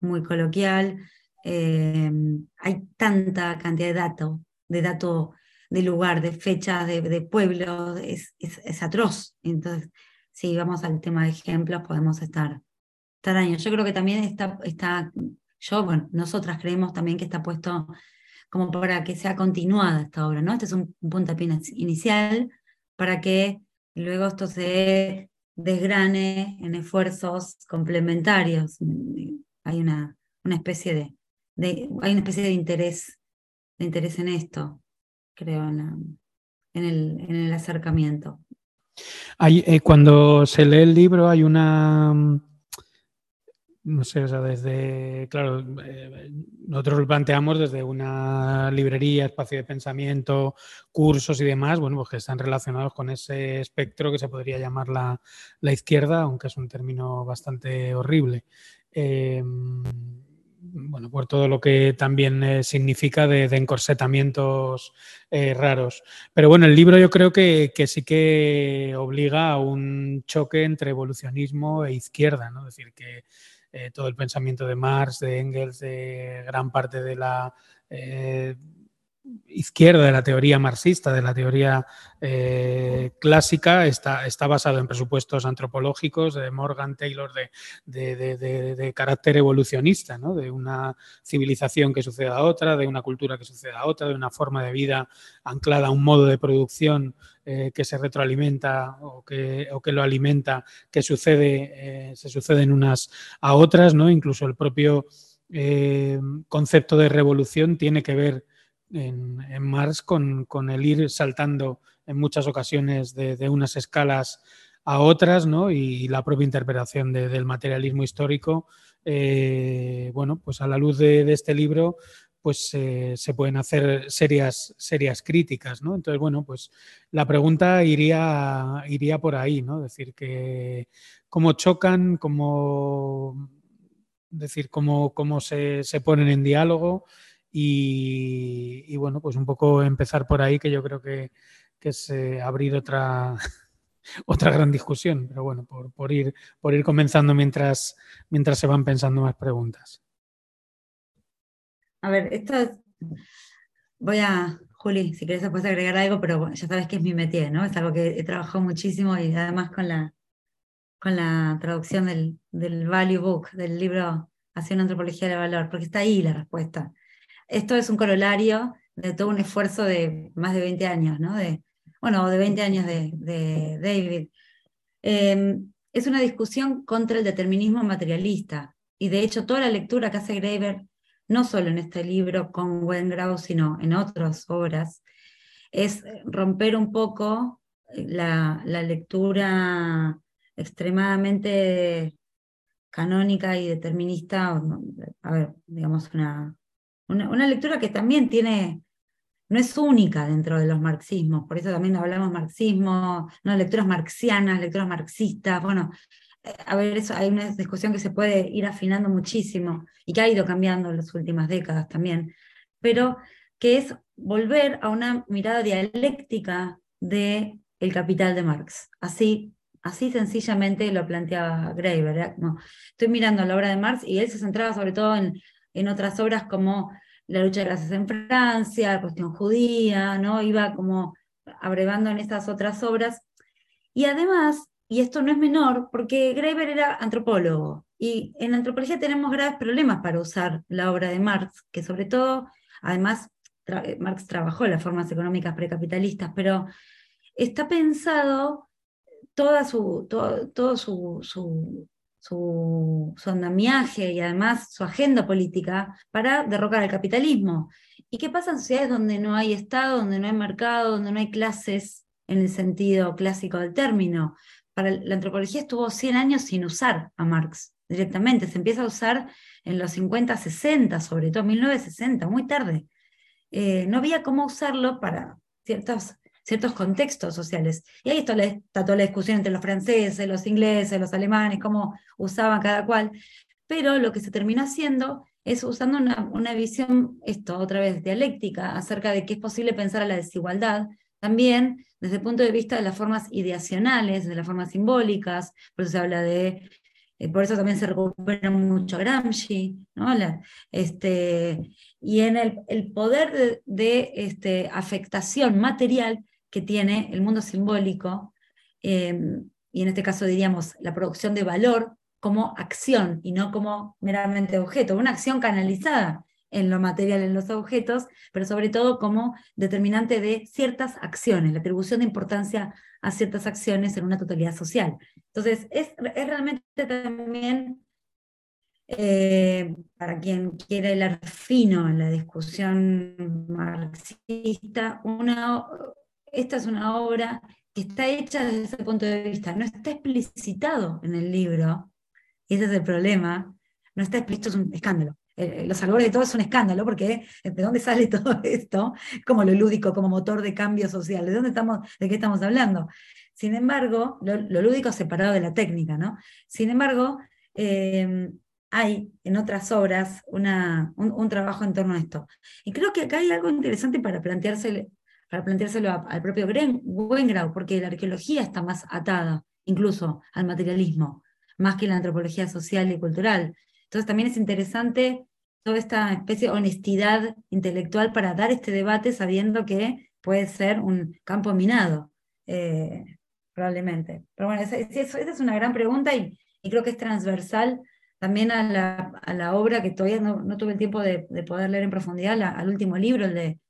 muy coloquial, eh, hay tanta cantidad de datos, de datos de lugar, de fechas, de, pueblos, es, es, atroz. Entonces, si vamos al tema de ejemplos, podemos estar, estar años. Yo creo que también está, está, yo, bueno, nosotras creemos también que está puesto como para que sea continuada esta obra, ¿no? Este es un puntapié inicial para que luego esto se desgrane en esfuerzos complementarios. Hay una, una especie de, hay una especie de interés, de interés en esto, creo, en, el, en el, acercamiento. Eh, cuando se lee el libro hay una no sé, o sea, desde, claro, eh, nosotros lo planteamos desde una librería, espacio de pensamiento, cursos y demás, bueno, pues que están relacionados con ese espectro que se podría llamar la, izquierda, aunque es un término bastante horrible. Em, bueno, por todo lo que también eh, significa de, encorsetamientos eh, raros. Pero bueno, el libro yo creo que, que, sí que obliga a un choque entre evolucionismo e izquierda, ¿no? Es decir, que eh, todo el pensamiento de Marx, de Engels, de gran parte de la eh, izquierda, de la teoría marxista, de la teoría eh, clásica, está, está, basado en presupuestos antropológicos de Morgan Taylor de, de, carácter evolucionista, ¿no? de una civilización que suceda a otra, de una cultura que suceda a otra, de una forma de vida anclada a un modo de producción eh, que se retroalimenta o que, o que, lo alimenta, que sucede, eh, se suceden unas a otras, ¿no? Incluso el propio eh, concepto de revolución tiene que ver en, Marx con, el ir saltando en muchas ocasiones de, unas escalas a otras, ¿no? Y la propia interpretación del materialismo histórico, bueno, pues a la luz de, este libro, pues eh, se pueden hacer serias, serias críticas, ¿no? Entonces, bueno, pues la pregunta iría, iría por ahí, ¿no? Decir que cómo chocan, cómo decir cómo, cómo se, ponen en diálogo y, bueno, pues un poco empezar por ahí, que yo creo que, es eh, abrir otra, otra gran discusión, pero bueno, por, por, ir, por ir comenzando mientras, mientras se van pensando más preguntas. A ver, esto es, voy a, Juli, si querés después agregar algo, pero ya sabes que es mi métier, ¿no? Es algo que he trabajado muchísimo y además con la, con la traducción del, del Value Book, del libro Hacia una antropología del valor, porque está ahí la respuesta. Esto es un corolario de todo un esfuerzo de más de 20 años, ¿no? De, bueno, de 20 años de, de David. Em, es una discusión contra el determinismo materialista. Y de hecho, toda la lectura que hace Graeber, no solo en este libro con Wengrau, sino en otras obras, es romper un poco la, la lectura extremadamente canónica y determinista, a ver, digamos, una, una, lectura que también tiene, no es única dentro de los marxismos, por eso también hablamos marxismo, no lecturas marxianas, lecturas marxistas, bueno, eh, a ver, eso, hay una discusión que se puede ir afinando muchísimo y que ha ido cambiando en las últimas décadas también, pero que es volver a una mirada dialéctica de el capital de Marx. Así, así sencillamente lo planteaba Graeber. estoy mirando la obra de Marx y él se centraba sobre todo en, en otras obras como la lucha de clases en Francia, la cuestión judía, ¿no? Iba como abrevando en estas otras obras. Y además, y esto no es menor, porque Graeber era antropólogo, y en antropología tenemos graves problemas para usar la obra de Marx, que sobre todo, además, Marx trabajó las formas económicas precapitalistas, pero está pensado toda su, todo, su, su, su, andamiaje y además su agenda política para derrocar el capitalismo. ¿Y qué pasa en sociedades donde no hay Estado, donde no hay mercado, donde no hay clases en el sentido clásico del término? Para la antropología estuvo 100 años sin usar a Marx directamente, se empieza a usar en los 50, 60, sobre todo 1960, muy tarde. Eh, no había cómo usarlo para ciertos contextos sociales. Y ahí está, está toda la discusión entre los franceses, los ingleses, los alemanes, cómo usaban cada cual. Pero lo que se terminó haciendo es usando una, una visión, esto otra vez, dialéctica, acerca de que es posible pensar a la desigualdad, también desde el punto de vista de las formas ideacionales, de las formas simbólicas, por eso se habla de, eh, por eso también se recupera mucho Gramsci, ¿no? este, y en el, el poder de, este, afectación material que tiene el mundo simbólico, em, y en este caso diríamos la producción de valor como acción y no como meramente objeto, una acción canalizada en lo material, en los objetos, pero sobre todo como determinante de ciertas acciones, la atribución de importancia a ciertas acciones en una totalidad social. Entonces, es, es realmente también, eh, para quien quiere el fino en la discusión marxista, una, esta es una obra que está hecha desde ese punto de vista, no está explicitado en el libro, y ese es el problema, no está explícito, es un escándalo. Eh, los albores de todo es un escándalo, porque ¿de dónde sale todo esto? Como lo lúdico, como motor de cambio social, ¿de dónde estamos, de qué estamos hablando? Sin embargo, lo, lúdico separado de la técnica, ¿no? Sin embargo, eh, hay en otras obras una, un, trabajo en torno a esto. Y creo que acá hay algo interesante para plantearse para planteárselo al propio Wengrau, porque la arqueología está más atada incluso al materialismo, más que la antropología social y cultural. Entonces también es interesante toda esta especie de honestidad intelectual para dar este debate sabiendo que puede ser un campo minado, eh, probablemente. Pero bueno, esa, es una gran pregunta y, creo que es transversal también a la, a la obra que todavía no, tuve el tiempo de, poder leer en profundidad, al último libro, el de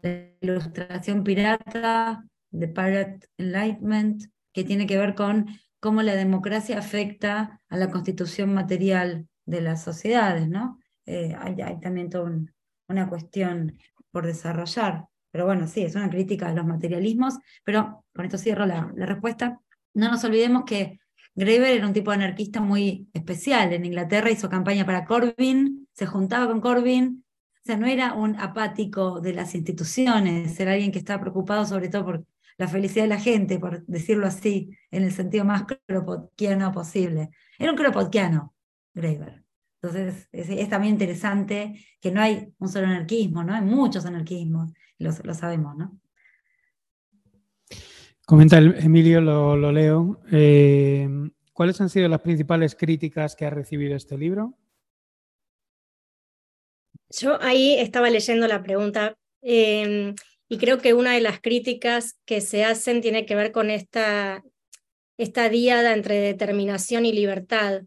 la ilustración pirata, de Pirate Enlightenment, que tiene que ver con cómo la democracia afecta a la constitución material de las sociedades, ¿no? Eh, hay, también toda una cuestión por desarrollar. Pero bueno, sí, es una crítica a los materialismos, pero con esto cierro la, la respuesta. No nos olvidemos que Greber era un tipo de anarquista muy especial. En Inglaterra hizo campaña para Corbyn, se juntaba con Corbyn, o sea, no era un apático de las instituciones, era alguien que estaba preocupado sobre todo por la felicidad de la gente, por decirlo así, en el sentido más kropotkiano posible. Era un kropotkiano, Graeber. Entonces, es, también interesante que no hay un solo anarquismo, ¿no? Hay muchos anarquismos, lo, lo sabemos, ¿no? Comenta Emilio, lo, leo. Eh, ¿Cuáles han sido las principales críticas que ha recibido este libro? Yo ahí estaba leyendo la pregunta em, y creo que una de las críticas que se hacen tiene que ver con esta, esta diada entre determinación y libertad.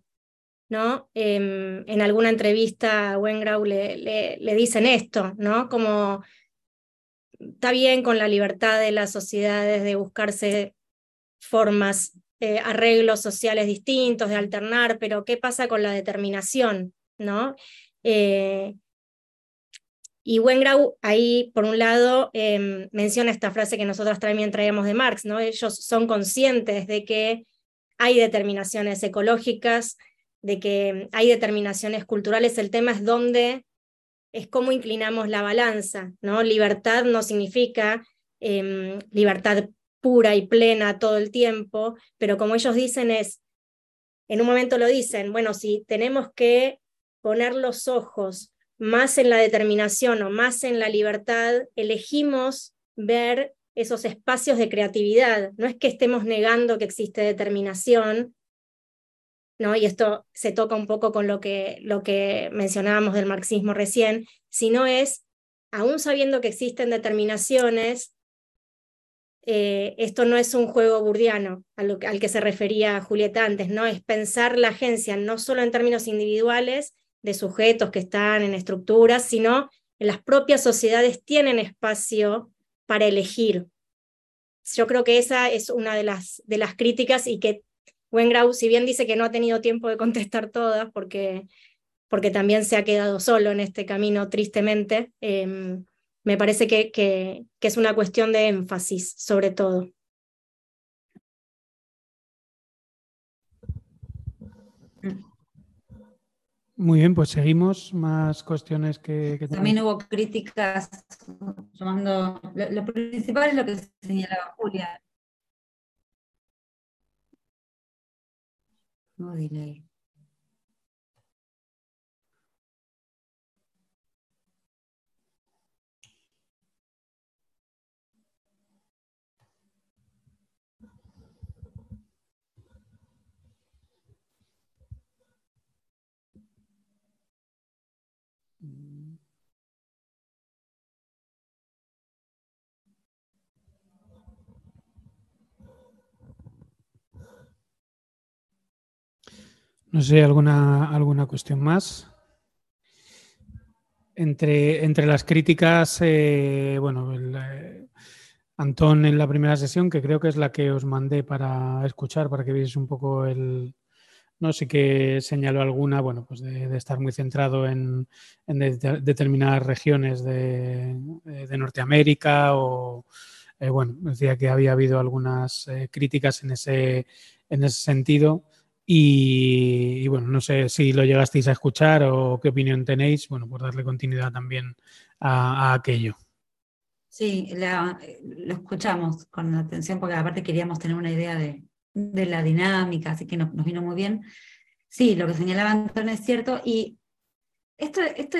¿No? Em, en alguna entrevista a Wengrau le, le, dicen esto, ¿no? Como está bien con la libertad de las sociedades de buscarse formas, eh, arreglos sociales distintos, de alternar, pero ¿qué pasa con la determinación? ¿no? Eh, y Wengrau ahí, por un lado, em, menciona esta frase que nosotros también traíamos de Marx, ¿no? Ellos son conscientes de que hay determinaciones ecológicas, de que hay determinaciones culturales, el tema es dónde, es cómo inclinamos la balanza, ¿no? Libertad no significa em, libertad pura y plena todo el tiempo, pero como ellos dicen es, en un momento lo dicen, bueno, si tenemos que poner los ojos más en la determinación o más en la libertad, elegimos ver esos espacios de creatividad. No es que estemos negando que existe determinación, ¿no? y esto se toca un poco con lo que, lo que mencionábamos del marxismo recién, sino es, aún sabiendo que existen determinaciones, eh, esto no es un juego burdiano al, al que se refería Julieta antes, ¿no? es pensar la agencia no solo en términos individuales de sujetos que están en estructuras, sino en las propias sociedades tienen espacio para elegir. Yo creo que esa es una de las, de las críticas y que Wengrau, si bien dice que no ha tenido tiempo de contestar todas, porque, porque también se ha quedado solo en este camino, tristemente, em, me parece que, que, que es una cuestión de énfasis, sobre todo. Muy bien, pues seguimos. Más cuestiones que... También hubo críticas, lo, lo, principal es lo que señalaba Julia, No delay. No sé, ¿alguna, alguna cuestión más? Entre, entre las críticas, eh, bueno, eh, Antón en la primera sesión, que creo que es la que os mandé para escuchar, para que veáis un poco el, no sé que señaló alguna, bueno, pues de, estar muy centrado en, determinadas regiones de, Norteamérica o, eh, bueno, decía que había habido algunas críticas en ese, en ese sentido. Y, bueno, no sé si lo llegasteis a escuchar o qué opinión tenéis, bueno, por darle continuidad también a, aquello. Sí, lo escuchamos con atención porque aparte queríamos tener una idea de, la dinámica, así que nos, vino muy bien. Sí, lo que señalaba Antonio es cierto y esto, esto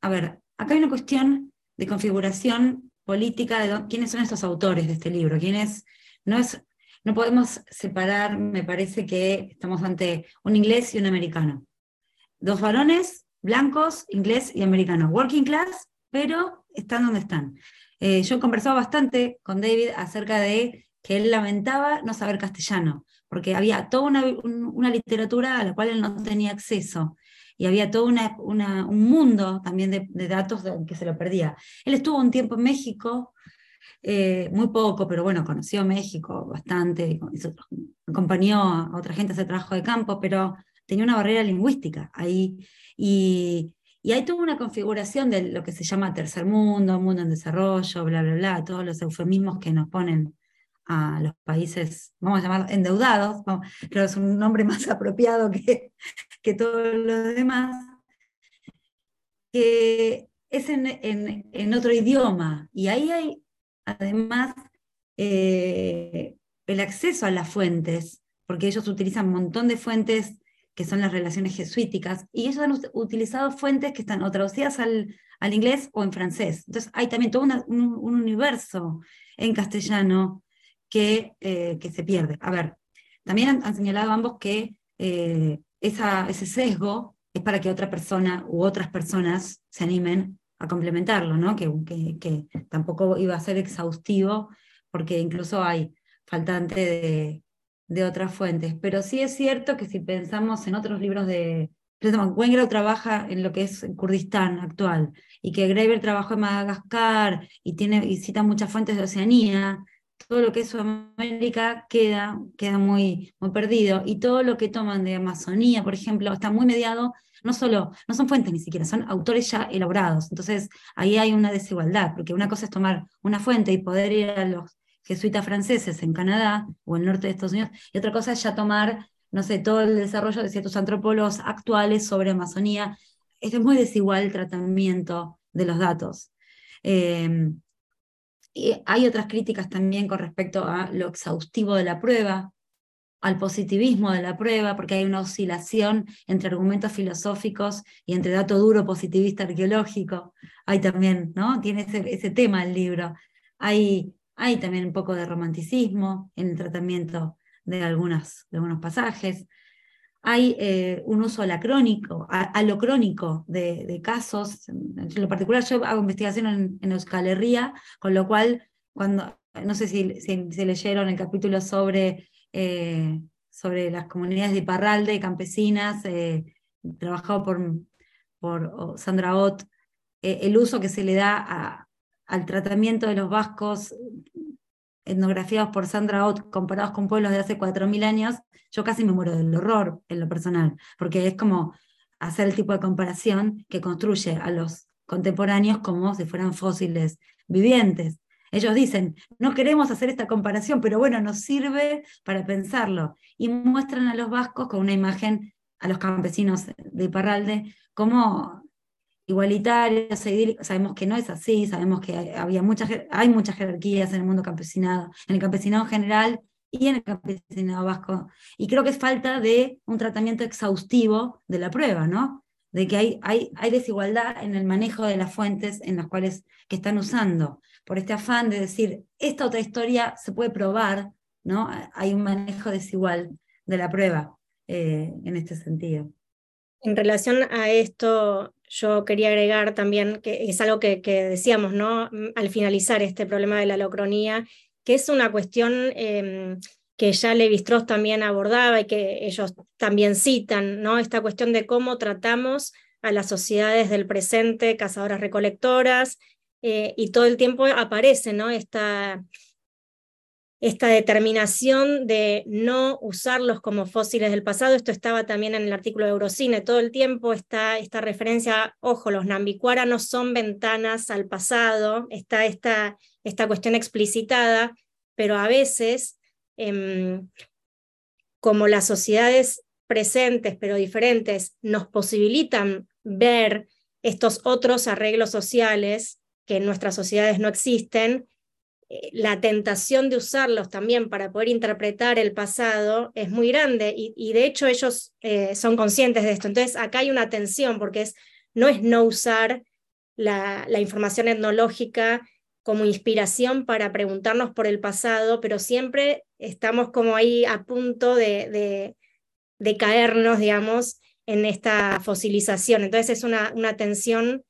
a ver, acá hay una cuestión de configuración política de quiénes son estos autores de este libro, quiénes, no es no podemos separar, me parece que estamos ante un inglés y un americano. Dos varones, blancos, inglés y americano. Working class, pero están donde están. Eh, yo he conversado bastante con David acerca de que él lamentaba no saber castellano, porque había toda una, literatura a la cual él no tenía acceso y había todo un mundo también de, de datos que se lo perdía. Él estuvo un tiempo en México, eh, muy poco, pero bueno, conoció México bastante, acompañó a otra gente a hacer trabajo de campo, pero tenía una barrera lingüística ahí. Y, hay toda una configuración de lo que se llama tercer mundo, mundo en desarrollo, bla, bla, bla, todos los eufemismos que nos ponen a los países, vamos a llamarlos endeudados, creo que es un nombre más apropiado que, que todos los demás, que es en, en, otro idioma. Y ahí hay además eh, el acceso a las fuentes, porque ellos utilizan un montón de fuentes que son las relaciones jesuíticas, y ellos han utilizado fuentes que están o traducidas al, al inglés o en francés. Entonces hay también todo un, universo en castellano que, eh, que, se pierde. A ver, también han, señalado ambos que eh, esa, ese sesgo es para que otra persona u otras personas se animen a complementarlo, ¿no? Que, que, tampoco iba a ser exhaustivo, porque incluso hay faltante de, otras fuentes. Pero sí es cierto que si pensamos en otros libros de, Wengrau trabaja en lo que es Kurdistán actual y que Graeber trabajó en Madagascar y, tiene, y cita muchas fuentes de Oceanía, todo lo que es Sudamérica queda, queda muy, muy perdido y todo lo que toman de Amazonía, por ejemplo, está muy mediado, no solo, no son fuentes ni siquiera, son autores ya elaborados. Entonces ahí hay una desigualdad, porque una cosa es tomar una fuente y poder ir a los jesuitas franceses en Canadá o el norte de Estados Unidos, y otra cosa es ya tomar, no sé, todo el desarrollo de ciertos antropólogos actuales sobre Amazonía. Es muy desigual el tratamiento de los datos. Eh, y hay otras críticas también con respecto a lo exhaustivo de la prueba, al positivismo de la prueba, porque hay una oscilación entre argumentos filosóficos y entre dato duro positivista arqueológico. Hay también, ¿no? Tiene ese, tema el libro. Hay, hay también un poco de romanticismo en el tratamiento de, algunas, de algunos pasajes. Hay eh, un uso alacrónico, alocrónico de, de, casos. En lo particular, yo hago investigación en, en Euskal Herria, con lo cual, cuando, no sé si, si, leyeron el capítulo sobre, eh, sobre las comunidades de Iparralde, campesinas, eh, trabajado por, por Sandra Ott, eh, el uso que se le da al tratamiento de los vascos etnografiados por Sandra Ott comparados con pueblos de hace 4.000 años, yo casi me muero del horror en lo personal, porque es como hacer el tipo de comparación que construye a los contemporáneos como si fueran fósiles vivientes. Ellos dicen, no queremos hacer esta comparación, pero bueno, nos sirve para pensarlo. Y muestran a los vascos con una imagen, a los campesinos de Iparralde, como igualitarios, sabemos que no es así, sabemos que había muchas, hay muchas jerarquías en el mundo campesinado, en el campesinado general y en el campesinado vasco. Y creo que es falta de un tratamiento exhaustivo de la prueba, ¿no? De que hay, hay, hay desigualdad en el manejo de las fuentes en las cuales que están usando, por este afán de decir, esta otra historia se puede probar, ¿no? Hay un manejo desigual de la prueba eh, en este sentido. En relación a esto, yo quería agregar también que es algo que, decíamos, ¿no? Al finalizar este problema de la locronía, que es una cuestión em, que ya Levi Strauss también abordaba y que ellos también citan, ¿no? Esta cuestión de cómo tratamos a las sociedades del presente, cazadoras recolectoras, eh, y todo el tiempo aparece, ¿no? Esta, esta determinación de no usarlos como fósiles del pasado. Esto estaba también en el artículo de Eurocine. Todo el tiempo está esta referencia, ojo, los nambicuara no son ventanas al pasado, está esta, esta cuestión explicitada, pero a veces, em, como las sociedades presentes pero diferentes nos posibilitan ver estos otros arreglos sociales que en nuestras sociedades no existen, eh, la tentación de usarlos también para poder interpretar el pasado es muy grande y, de hecho ellos eh, son conscientes de esto. Entonces acá hay una tensión porque es, no es no usar la, información etnológica como inspiración para preguntarnos por el pasado, pero siempre estamos como ahí a punto de, de, caernos, digamos, en esta fosilización. Entonces es una, una tensión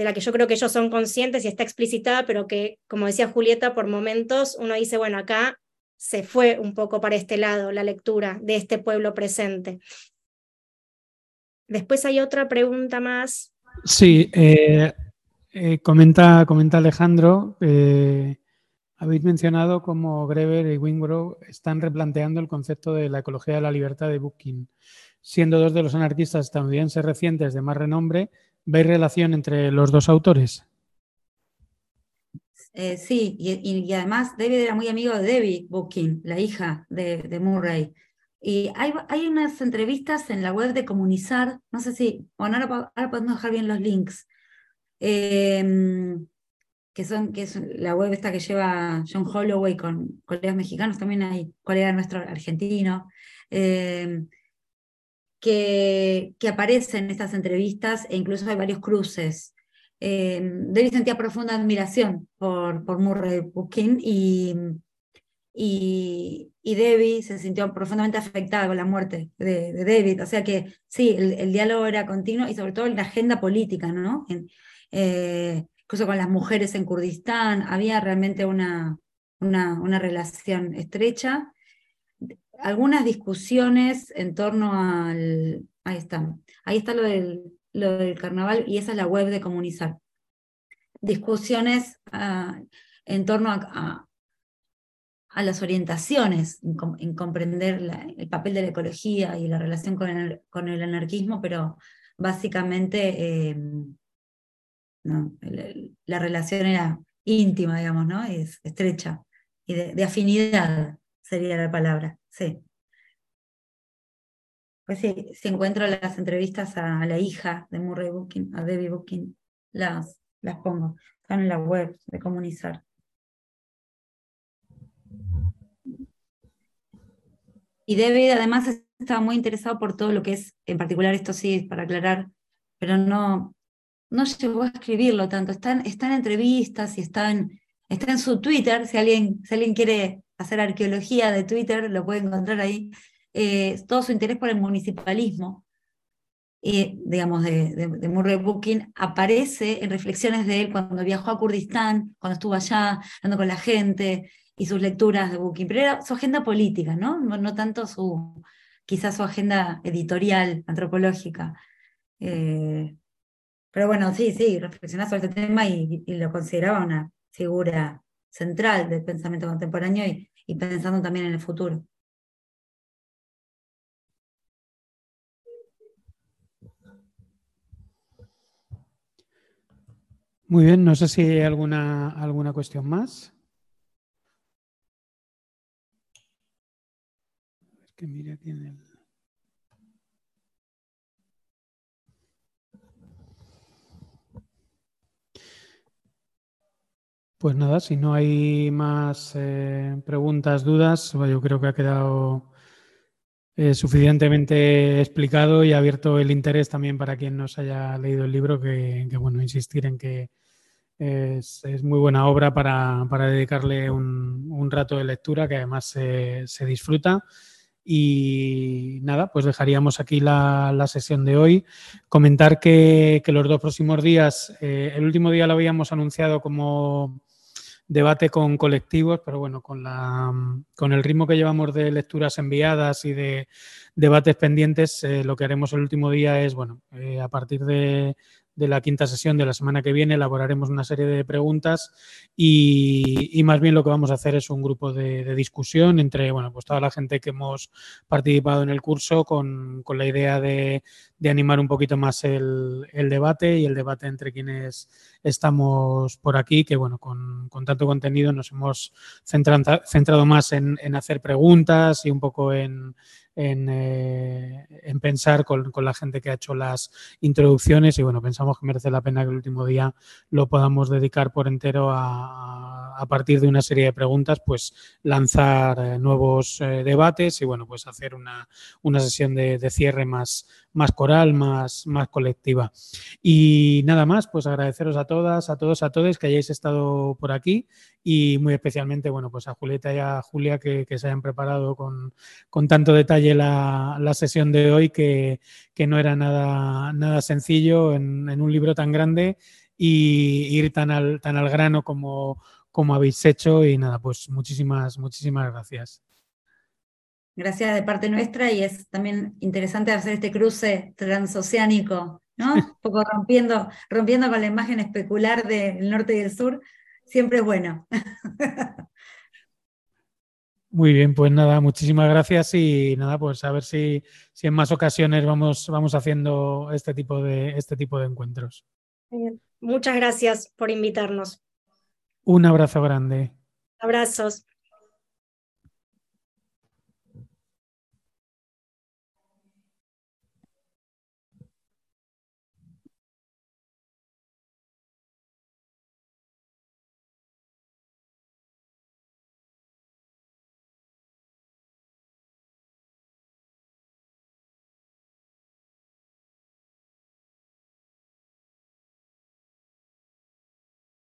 de la que yo creo que ellos son conscientes y está explicitada, pero que, como decía Julieta, por momentos uno dice, bueno, acá se fue un poco para este lado la lectura de este pueblo presente. Después hay otra pregunta más. Sí, eh, eh, comenta, comenta Alejandro, eh, habéis mencionado cómo Greber y Wingrove están replanteando el concepto de la ecología de la libertad de Booking, siendo dos de los anarquistas estadounidenses recientes de más renombre ¿Veis relación entre los dos autores? Eh, sí, y, además David era muy amigo de Debbie Booking, la hija de, Murray. Y hay, hay, unas entrevistas en la web de Comunizar, no sé si, bueno, ahora, podemos dejar bien los links, em, que son, que es la web esta que lleva John Holloway con colegas mexicanos, también hay colegas nuestro argentino. Em, que, que aparece en estas entrevistas e incluso hay varios cruces. Eh, David sentía profunda admiración por, por Murray Bookkin y, y, y, Debbie se sintió profundamente afectada con la muerte de, de David. O sea que sí, el, diálogo era continuo y sobre todo en la agenda política, ¿no? Eh, incluso con las mujeres en Kurdistán, había realmente una, una, una relación estrecha algunas discusiones en torno al, ahí está. Ahí está lo del, lo del carnaval y esa es la web de Comunizar. Discusiones ah, en torno a, a, las orientaciones, en, comprender el papel de la ecología y la relación con el, con el anarquismo, pero básicamente eh, la relación era íntima, digamos, ¿no? Es estrecha y de, afinidad sería la palabra, sí. Pues sí, si encuentro las entrevistas a la hija de Murray Booking, a Debbie Booking, las, las pongo. Están en la web de Comunizar. Y David además estaba muy interesado por todo lo que es, en particular esto sí, para aclarar, pero no, no llegó a escribirlo tanto. Está en, entrevistas y está en, está en su Twitter, si alguien, si alguien quiere hacer arqueología de Twitter, lo puede encontrar ahí. Eh, todo su interés por el municipalismo, eh, digamos, de, Murray Booking, aparece en reflexiones de él cuando viajó a Kurdistán, cuando estuvo allá, hablando con la gente, y sus lecturas de Booking, pero era su agenda política, ¿no? No, tanto su, quizás su agenda editorial, antropológica. Eh, pero bueno, sí, sí, reflexionaba sobre este tema y, lo consideraba una figura central del pensamiento contemporáneo y, pensando también en el futuro. Muy bien, no sé si hay alguna, alguna cuestión más. que mire aquí en el... Pues nada, si no hay más eh, preguntas, dudas, yo creo que ha quedado eh, suficientemente explicado y abierto el interés también para quien nos haya leído el libro, que, bueno, insistir en que es, muy buena obra para, dedicarle un, rato de lectura que además se disfruta. Y nada, pues dejaríamos aquí la, sesión de hoy. Comentar que, los dos próximos días, eh, el último día lo habíamos anunciado como debate con colectivos, pero bueno, con, la, con el ritmo que llevamos de lecturas enviadas y de debates pendientes, eh, lo que haremos el último día es, bueno, eh, a partir de, de la quinta sesión de la semana que viene elaboraremos una serie de preguntas y, más bien lo que vamos a hacer es un grupo de, discusión entre bueno, pues toda la gente que hemos participado en el curso con, la idea de, animar un poquito más el, debate y el debate entre quienes estamos por aquí, que bueno, con, tanto contenido nos hemos centrado, más en hacer preguntas y un poco en eh, en, pensar con, la gente que ha hecho las introducciones y bueno, pensamos que merece la pena que el último día lo podamos dedicar por entero a, a partir de una serie de preguntas, pues lanzar eh, nuevos eh, debates y bueno, pues hacer una, una sesión de, de, cierre más, más coral, más, más colectiva. Y nada más, pues agradeceros a todas, a todos, a todos que hayáis estado por aquí y muy especialmente, bueno, pues a Julieta y a Julia que, se hayan preparado con, con tanto detalle la, la, sesión de hoy que, que, no era nada, nada sencillo en, en, un libro tan grande y ir tan al, tan al grano como, como habéis hecho y nada, pues muchísimas, muchísimas gracias. Gracias de parte nuestra y es también interesante hacer este cruce transoceánico, ¿no? Un poco rompiendo, rompiendo con la imagen especular del norte y el sur, siempre es bueno. Muy bien, pues nada, muchísimas gracias y nada, pues a ver si, si en más ocasiones vamos, vamos haciendo este tipo de, este tipo de encuentros. Muchas gracias por invitarnos. Un abrazo grande. Abrazos.